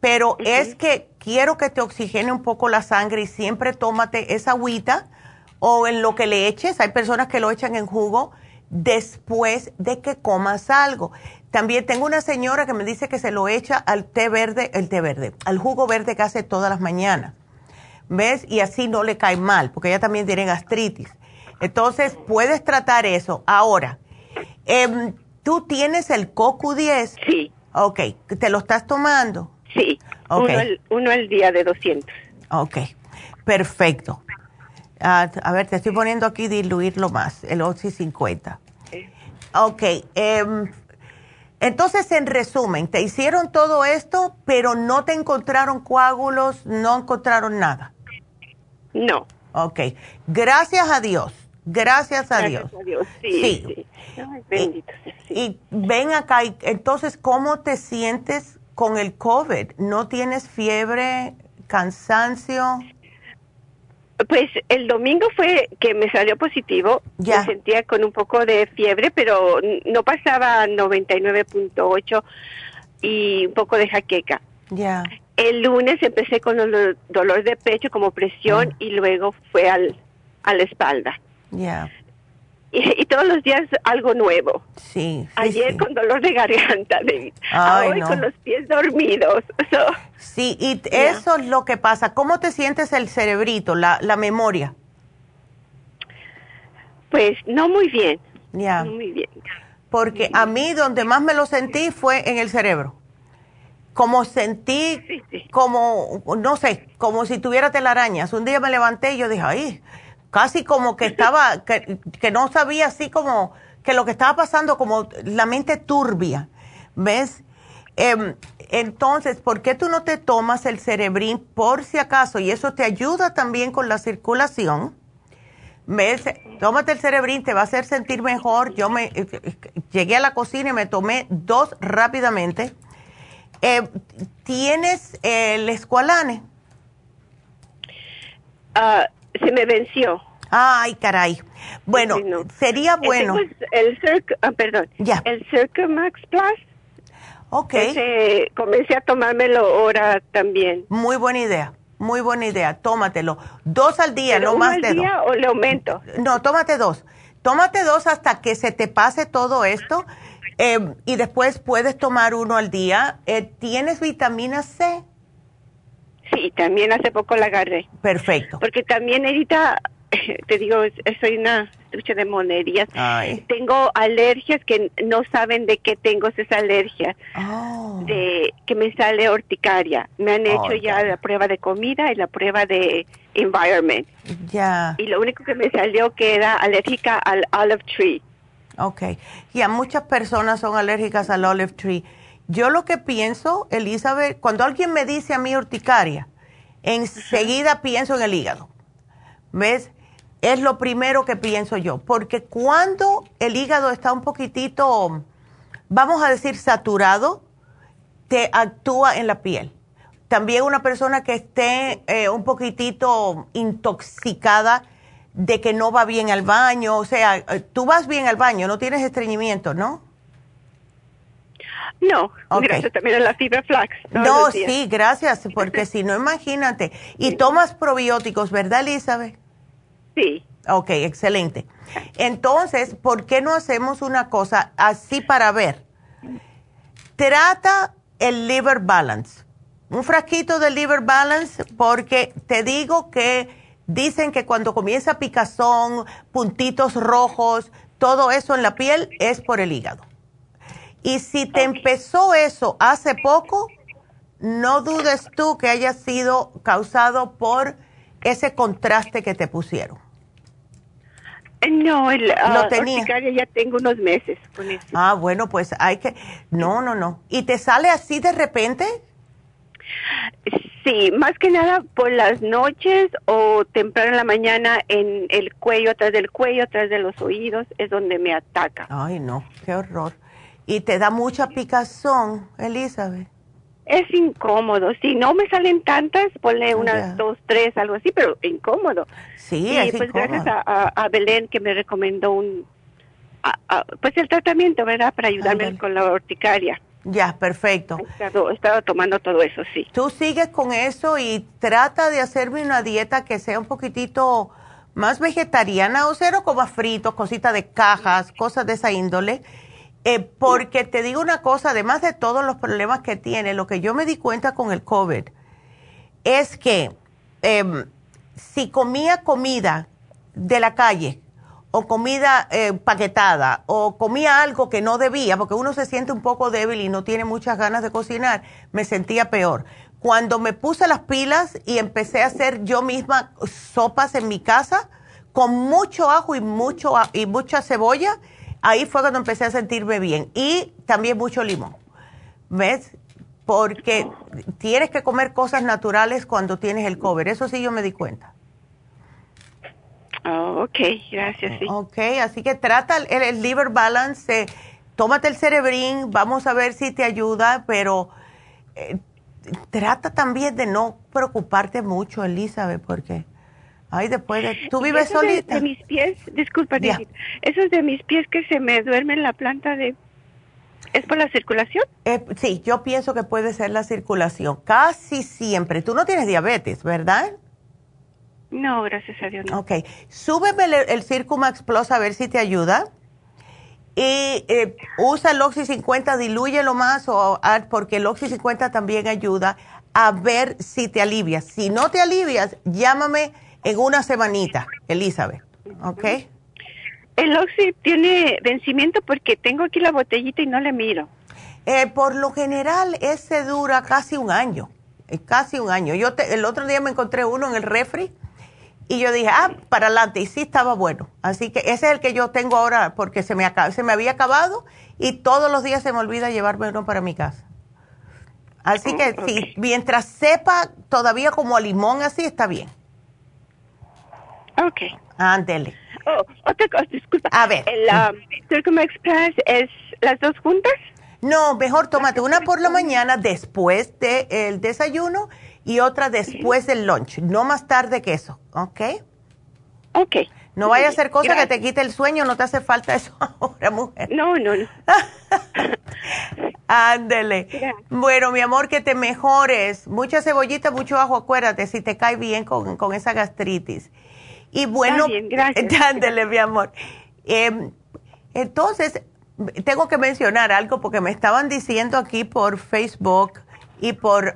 Speaker 3: Pero es que quiero que te oxigene un poco la sangre y siempre tómate esa agüita o en lo que le eches, hay personas que lo echan en jugo después de que comas algo. También tengo una señora que me dice que se lo echa al té verde, el té verde, al jugo verde que hace todas las mañanas. ¿Ves? Y así no le cae mal, porque ella también tiene gastritis. Entonces, puedes tratar eso. Ahora, em, ¿tú tienes el CoQ10?
Speaker 14: Sí,
Speaker 3: Ok, ¿te lo estás tomando?
Speaker 14: sí.
Speaker 3: Ok.
Speaker 14: Uno, al, uno al día de 200.
Speaker 3: Ok, perfecto. Ah, a ver, te estoy poniendo aquí diluirlo más, el Oxy 50. Ok, em, entonces en resumen, te hicieron todo esto, pero no te encontraron coágulos, no encontraron nada.
Speaker 14: No.
Speaker 3: Ok, gracias a Dios, gracias a
Speaker 14: Gracias
Speaker 3: Dios.
Speaker 14: a Dios. Sí,
Speaker 3: Sí.
Speaker 14: sí. Ay, bendito sea, sí.
Speaker 3: Y ven acá, y entonces, ¿cómo te sientes con el COVID? ¿No tienes fiebre, cansancio?
Speaker 14: Pues el domingo fue que me salió positivo.
Speaker 3: Ya.
Speaker 14: Me sentía con un poco de fiebre, pero no pasaba 99.8 y un poco de jaqueca.
Speaker 3: Ya.
Speaker 14: El lunes empecé con el dolor de pecho como presión
Speaker 3: Ah.
Speaker 14: y luego fue al, a la espalda.
Speaker 3: Ya,
Speaker 14: Y, y todos los días algo nuevo.
Speaker 3: sí. sí,
Speaker 14: Ayer
Speaker 3: sí.
Speaker 14: con dolor de garganta,
Speaker 3: Ay,
Speaker 14: hoy
Speaker 3: no.
Speaker 14: con los pies dormidos. So,
Speaker 3: Sí, y eso es lo que pasa. ¿Cómo te sientes el cerebrito, la, la memoria?
Speaker 14: pues no muy bien,
Speaker 3: Ya,
Speaker 14: no muy bien.
Speaker 3: porque a mí donde más me lo sentí fue en el cerebro. Como sentí,
Speaker 14: sí.
Speaker 3: como, no sé, como si tuviera telarañas. Un día me levanté y yo dije, ay, casi como que estaba, que, que no sabía así como, que lo que estaba pasando, como la mente turbia, ¿ves? Em, entonces, ¿por qué tú no te tomas el cerebrín por si acaso? Y eso te ayuda también con la circulación. ¿Ves? Tómate el cerebrín, te va a hacer sentir mejor. Yo me eh, llegué a la cocina y me tomé dos rápidamente. Eh, ¿Tienes el escualane?
Speaker 14: Ah, se me venció.
Speaker 3: Ay, caray. Bueno,
Speaker 14: Sí, no.
Speaker 3: sería bueno.
Speaker 14: El Circ, ah, perdón,
Speaker 3: Ya.
Speaker 14: el Circumax Plus.
Speaker 3: Ok,
Speaker 14: Ese, comencé a tomármelo ahora también.
Speaker 3: muy buena idea. Muy buena idea. Tómatelo. Dos al día,
Speaker 14: ¿Pero
Speaker 3: no más
Speaker 14: al
Speaker 3: de dos.
Speaker 14: día o le aumento?
Speaker 3: No, tómate dos. Tómate dos hasta que se te pase todo esto eh, y después puedes tomar uno al día. Eh, ¿Tienes vitamina C?
Speaker 14: Sí, también hace poco la agarré.
Speaker 3: Perfecto.
Speaker 14: Porque también ahorita, te digo, soy una estuche de monerías. Tengo alergias que no saben de qué tengo esa alergia.
Speaker 3: Oh.
Speaker 14: De que me sale horticaria. Me han hecho ya la prueba de comida y la prueba de environment.
Speaker 3: Ya.
Speaker 14: Y lo único que me salió que era alérgica al olive tree.
Speaker 3: Ok. Y a muchas personas son alérgicas al olive tree. Yo lo que pienso, Elizabeth, cuando alguien me dice a mí urticaria, enseguida pienso en el hígado. ¿Ves? Es lo primero que pienso yo, porque cuando el hígado está un poquitito, vamos a decir, saturado, te actúa en la piel. También una persona que esté eh, un poquitito intoxicada de que no va bien al baño, o sea, eh, tú vas bien al baño, no tienes estreñimiento, ¿no?
Speaker 14: No, gracias también a la fibra flax.
Speaker 3: No, sí, gracias, porque si no, imagínate. Y tomas probióticos, ¿verdad, Elizabeth?
Speaker 14: Sí.
Speaker 3: Ok, excelente. Entonces, ¿por qué no hacemos una cosa así para ver? Trata el liver balance. Un frasquito de liver balance, porque te digo que dicen que cuando comienza picazón, puntitos rojos, todo eso en la piel es por el hígado. Y si te empezó eso hace poco, no dudes tú que haya sido causado por ese contraste que te pusieron.
Speaker 14: Eh, no, el, Lo uh, ya tengo unos meses con eso.
Speaker 3: Ah, bueno, pues hay que... No, no, no. ¿Y te sale así de repente?
Speaker 14: Sí, más que nada por las noches o temprano en la mañana en el cuello, atrás del cuello, atrás de los oídos, es donde me ataca.
Speaker 3: Ay, no, qué horror. ¿Y te da mucha picazón, Elizabeth?
Speaker 14: Es incómodo. Si no me salen tantas, ponle unas dos, tres, algo así, pero incómodo.
Speaker 3: Sí,
Speaker 14: y pues gracias a, Belén que me recomendó un, pues el tratamiento, ¿verdad? Para ayudarme con la urticaria.
Speaker 3: Ya, perfecto.
Speaker 14: He estado, tomando todo eso, sí.
Speaker 3: Tú sigues con eso y trata de hacerme una dieta que sea un poquitito más vegetariana, o cero como fritos, cositas de cajas, cosas de esa índole eh, porque te digo una cosa, además de todos los problemas que tiene, lo que yo me di cuenta con el COVID es que em, si comía comida de la calle o comida eh, paquetada o comía algo que no debía, porque uno se siente un poco débil y no tiene muchas ganas de cocinar, me sentía peor. Cuando me puse las pilas y empecé a hacer yo misma sopas en mi casa con mucho ajo y mucho y mucha cebolla, ahí fue cuando empecé a sentirme bien. Y también mucho limón. ¿Ves? Porque tienes que comer cosas naturales cuando tienes el cover. Eso sí yo me di cuenta.
Speaker 14: Oh, ok, gracias. Sí.
Speaker 3: Ok, así que trata el, liver balance, tómate el cerebrín, vamos a ver si te ayuda, pero eh, trata también de no preocuparte mucho, Elizabeth, porque Ay, después de... ¿Tú vives solita?
Speaker 14: De, mis pies, disculpa, esos de mis pies que se me duermen la planta de... ¿Es por la circulación?
Speaker 3: Eh, sí, yo pienso que puede ser la circulación. Casi siempre. Tú no tienes diabetes, ¿verdad?
Speaker 14: No, gracias a Dios no.
Speaker 3: Ok. Súbeme el, el Circumax Plus a ver si te ayuda. Y eh, usa el Oxy 50, dilúyelo más o, porque el Oxy 50 también ayuda a ver si te alivias. Si no te alivias, llámame en una semanita, Elizabeth. ¿Ok?
Speaker 14: El Oxy tiene vencimiento porque tengo aquí la botellita y no le miro.
Speaker 3: Eh, por lo general, ese dura casi un año. Eh, casi un año. Yo el otro día me encontré uno en el refri y yo dije, ah, para adelante. Y sí estaba bueno. Así que ese es el que yo tengo ahora porque se me, se me había acabado y todos los días se me olvida llevarme uno para mi casa. Así que oh, sí, mientras sepa todavía como a limón así, está bien.
Speaker 14: Ok.
Speaker 3: Ándele.
Speaker 14: Oh, otra cosa, disculpa.
Speaker 3: A ver.
Speaker 14: ¿El um, Express es las dos juntas?
Speaker 3: No, mejor tómate una por la mañana después del desayuno y otra después del lunch. No más tarde que eso, ¿ok?
Speaker 14: Ok.
Speaker 3: No vaya a hacer cosa que te quite el sueño, no te hace falta eso ahora, mujer.
Speaker 14: No, no, no.
Speaker 3: Ándele. Bueno, mi amor, que te mejores. Mucha cebollita, mucho ajo, acuérdate, si te cae bien con, con esa gastritis. Y bueno, mi amor. Em, entonces, tengo que mencionar algo porque me estaban diciendo aquí por Facebook y por,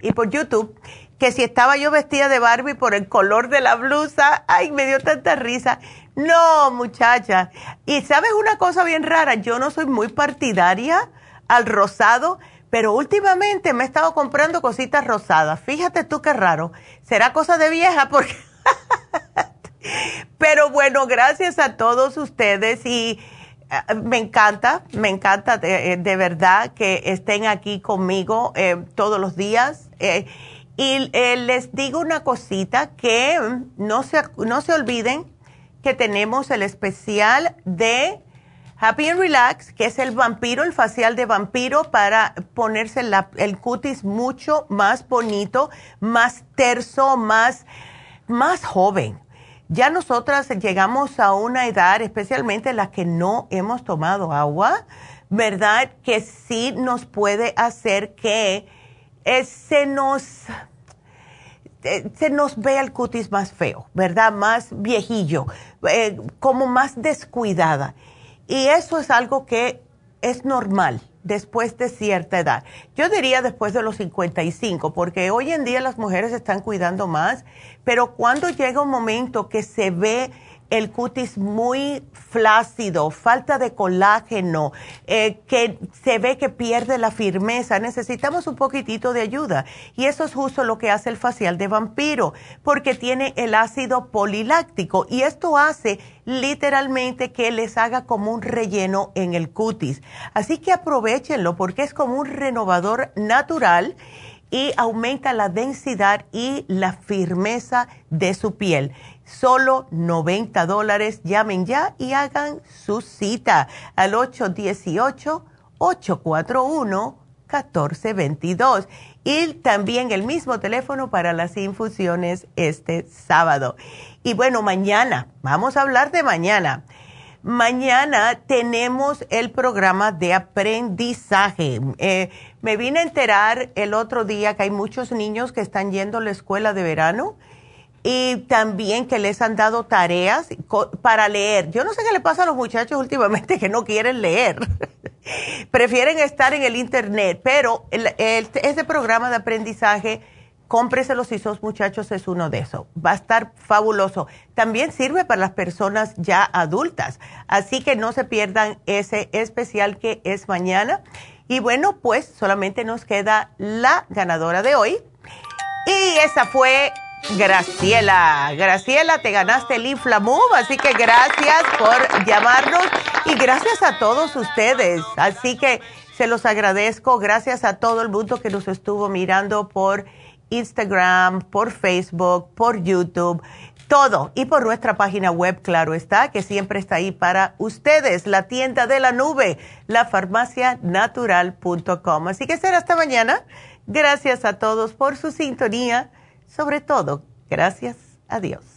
Speaker 3: y por YouTube que si estaba yo vestida de Barbie por el color de la blusa, ay, me dio tanta risa. No, muchacha. Y sabes una cosa bien rara, yo no soy muy partidaria al rosado, pero últimamente me he estado comprando cositas rosadas. Fíjate tú qué raro. Será cosa de vieja porque... pero bueno, gracias a todos ustedes y eh, me encanta, me encanta de, eh, verdad que estén aquí conmigo eh, todos los días. y les digo una cosita que no se, no se olviden que tenemos el especial de Happy and Relax, que es el vampiro, el facial de vampiro para ponerse el cutis mucho más bonito, más terso, más, más joven. Ya nosotras llegamos a una edad, especialmente las que no hemos tomado agua, ¿verdad? Que sí nos puede hacer que eh, se nos eh, se nos vea el cutis más feo, ¿verdad? Más viejillo, eh, como más descuidada. Y eso es algo que es normal después de cierta edad. Yo diría después de los 55, porque hoy en día las mujeres están cuidando más, pero cuando llega un momento que se ve el cutis muy flácido, falta de colágeno, eh, que se ve que pierde la firmeza, necesitamos un poquitito de ayuda. Y eso es justo lo que hace el facial de vampiro, porque tiene el ácido poliláctico y esto hace literalmente que les haga como un relleno en el cutis. Así que aprovechenlo porque es como un renovador natural y aumenta la densidad y la firmeza de su piel solo 90 dólares. Llamen ya y hagan su cita al 818-841-1422. Y también el mismo teléfono para las infusiones este sábado. Y bueno, mañana, vamos a hablar de mañana. Mañana tenemos el programa de aprendizaje. Eh, me vine a enterar el otro día que hay muchos niños que están yendo a la escuela de verano y también que les han dado tareas para leer. Yo no sé qué le pasa a los muchachos últimamente que no quieren leer. Prefieren estar en el Internet, pero el, ese programa de aprendizaje, cómpreselo si sos muchachos, es uno de esos. Va a estar fabuloso. También sirve para las personas ya adultas. Así que no se pierdan ese especial que es mañana. Y bueno, pues solamente nos queda la ganadora de hoy. Y esa fue Graciela. Graciela, te ganaste el Inflamove, así que gracias por llamarnos y gracias a todos ustedes. Así que se los agradezco. Gracias a todo el mundo que nos estuvo mirando por Instagram, por Facebook, por YouTube, todo. Y por nuestra página web, claro está, que siempre está ahí para ustedes, la tienda de la nube, lafarmacianatural.com. Así que será hasta mañana. Gracias a todos por su sintonía sobre todo, gracias a Dios.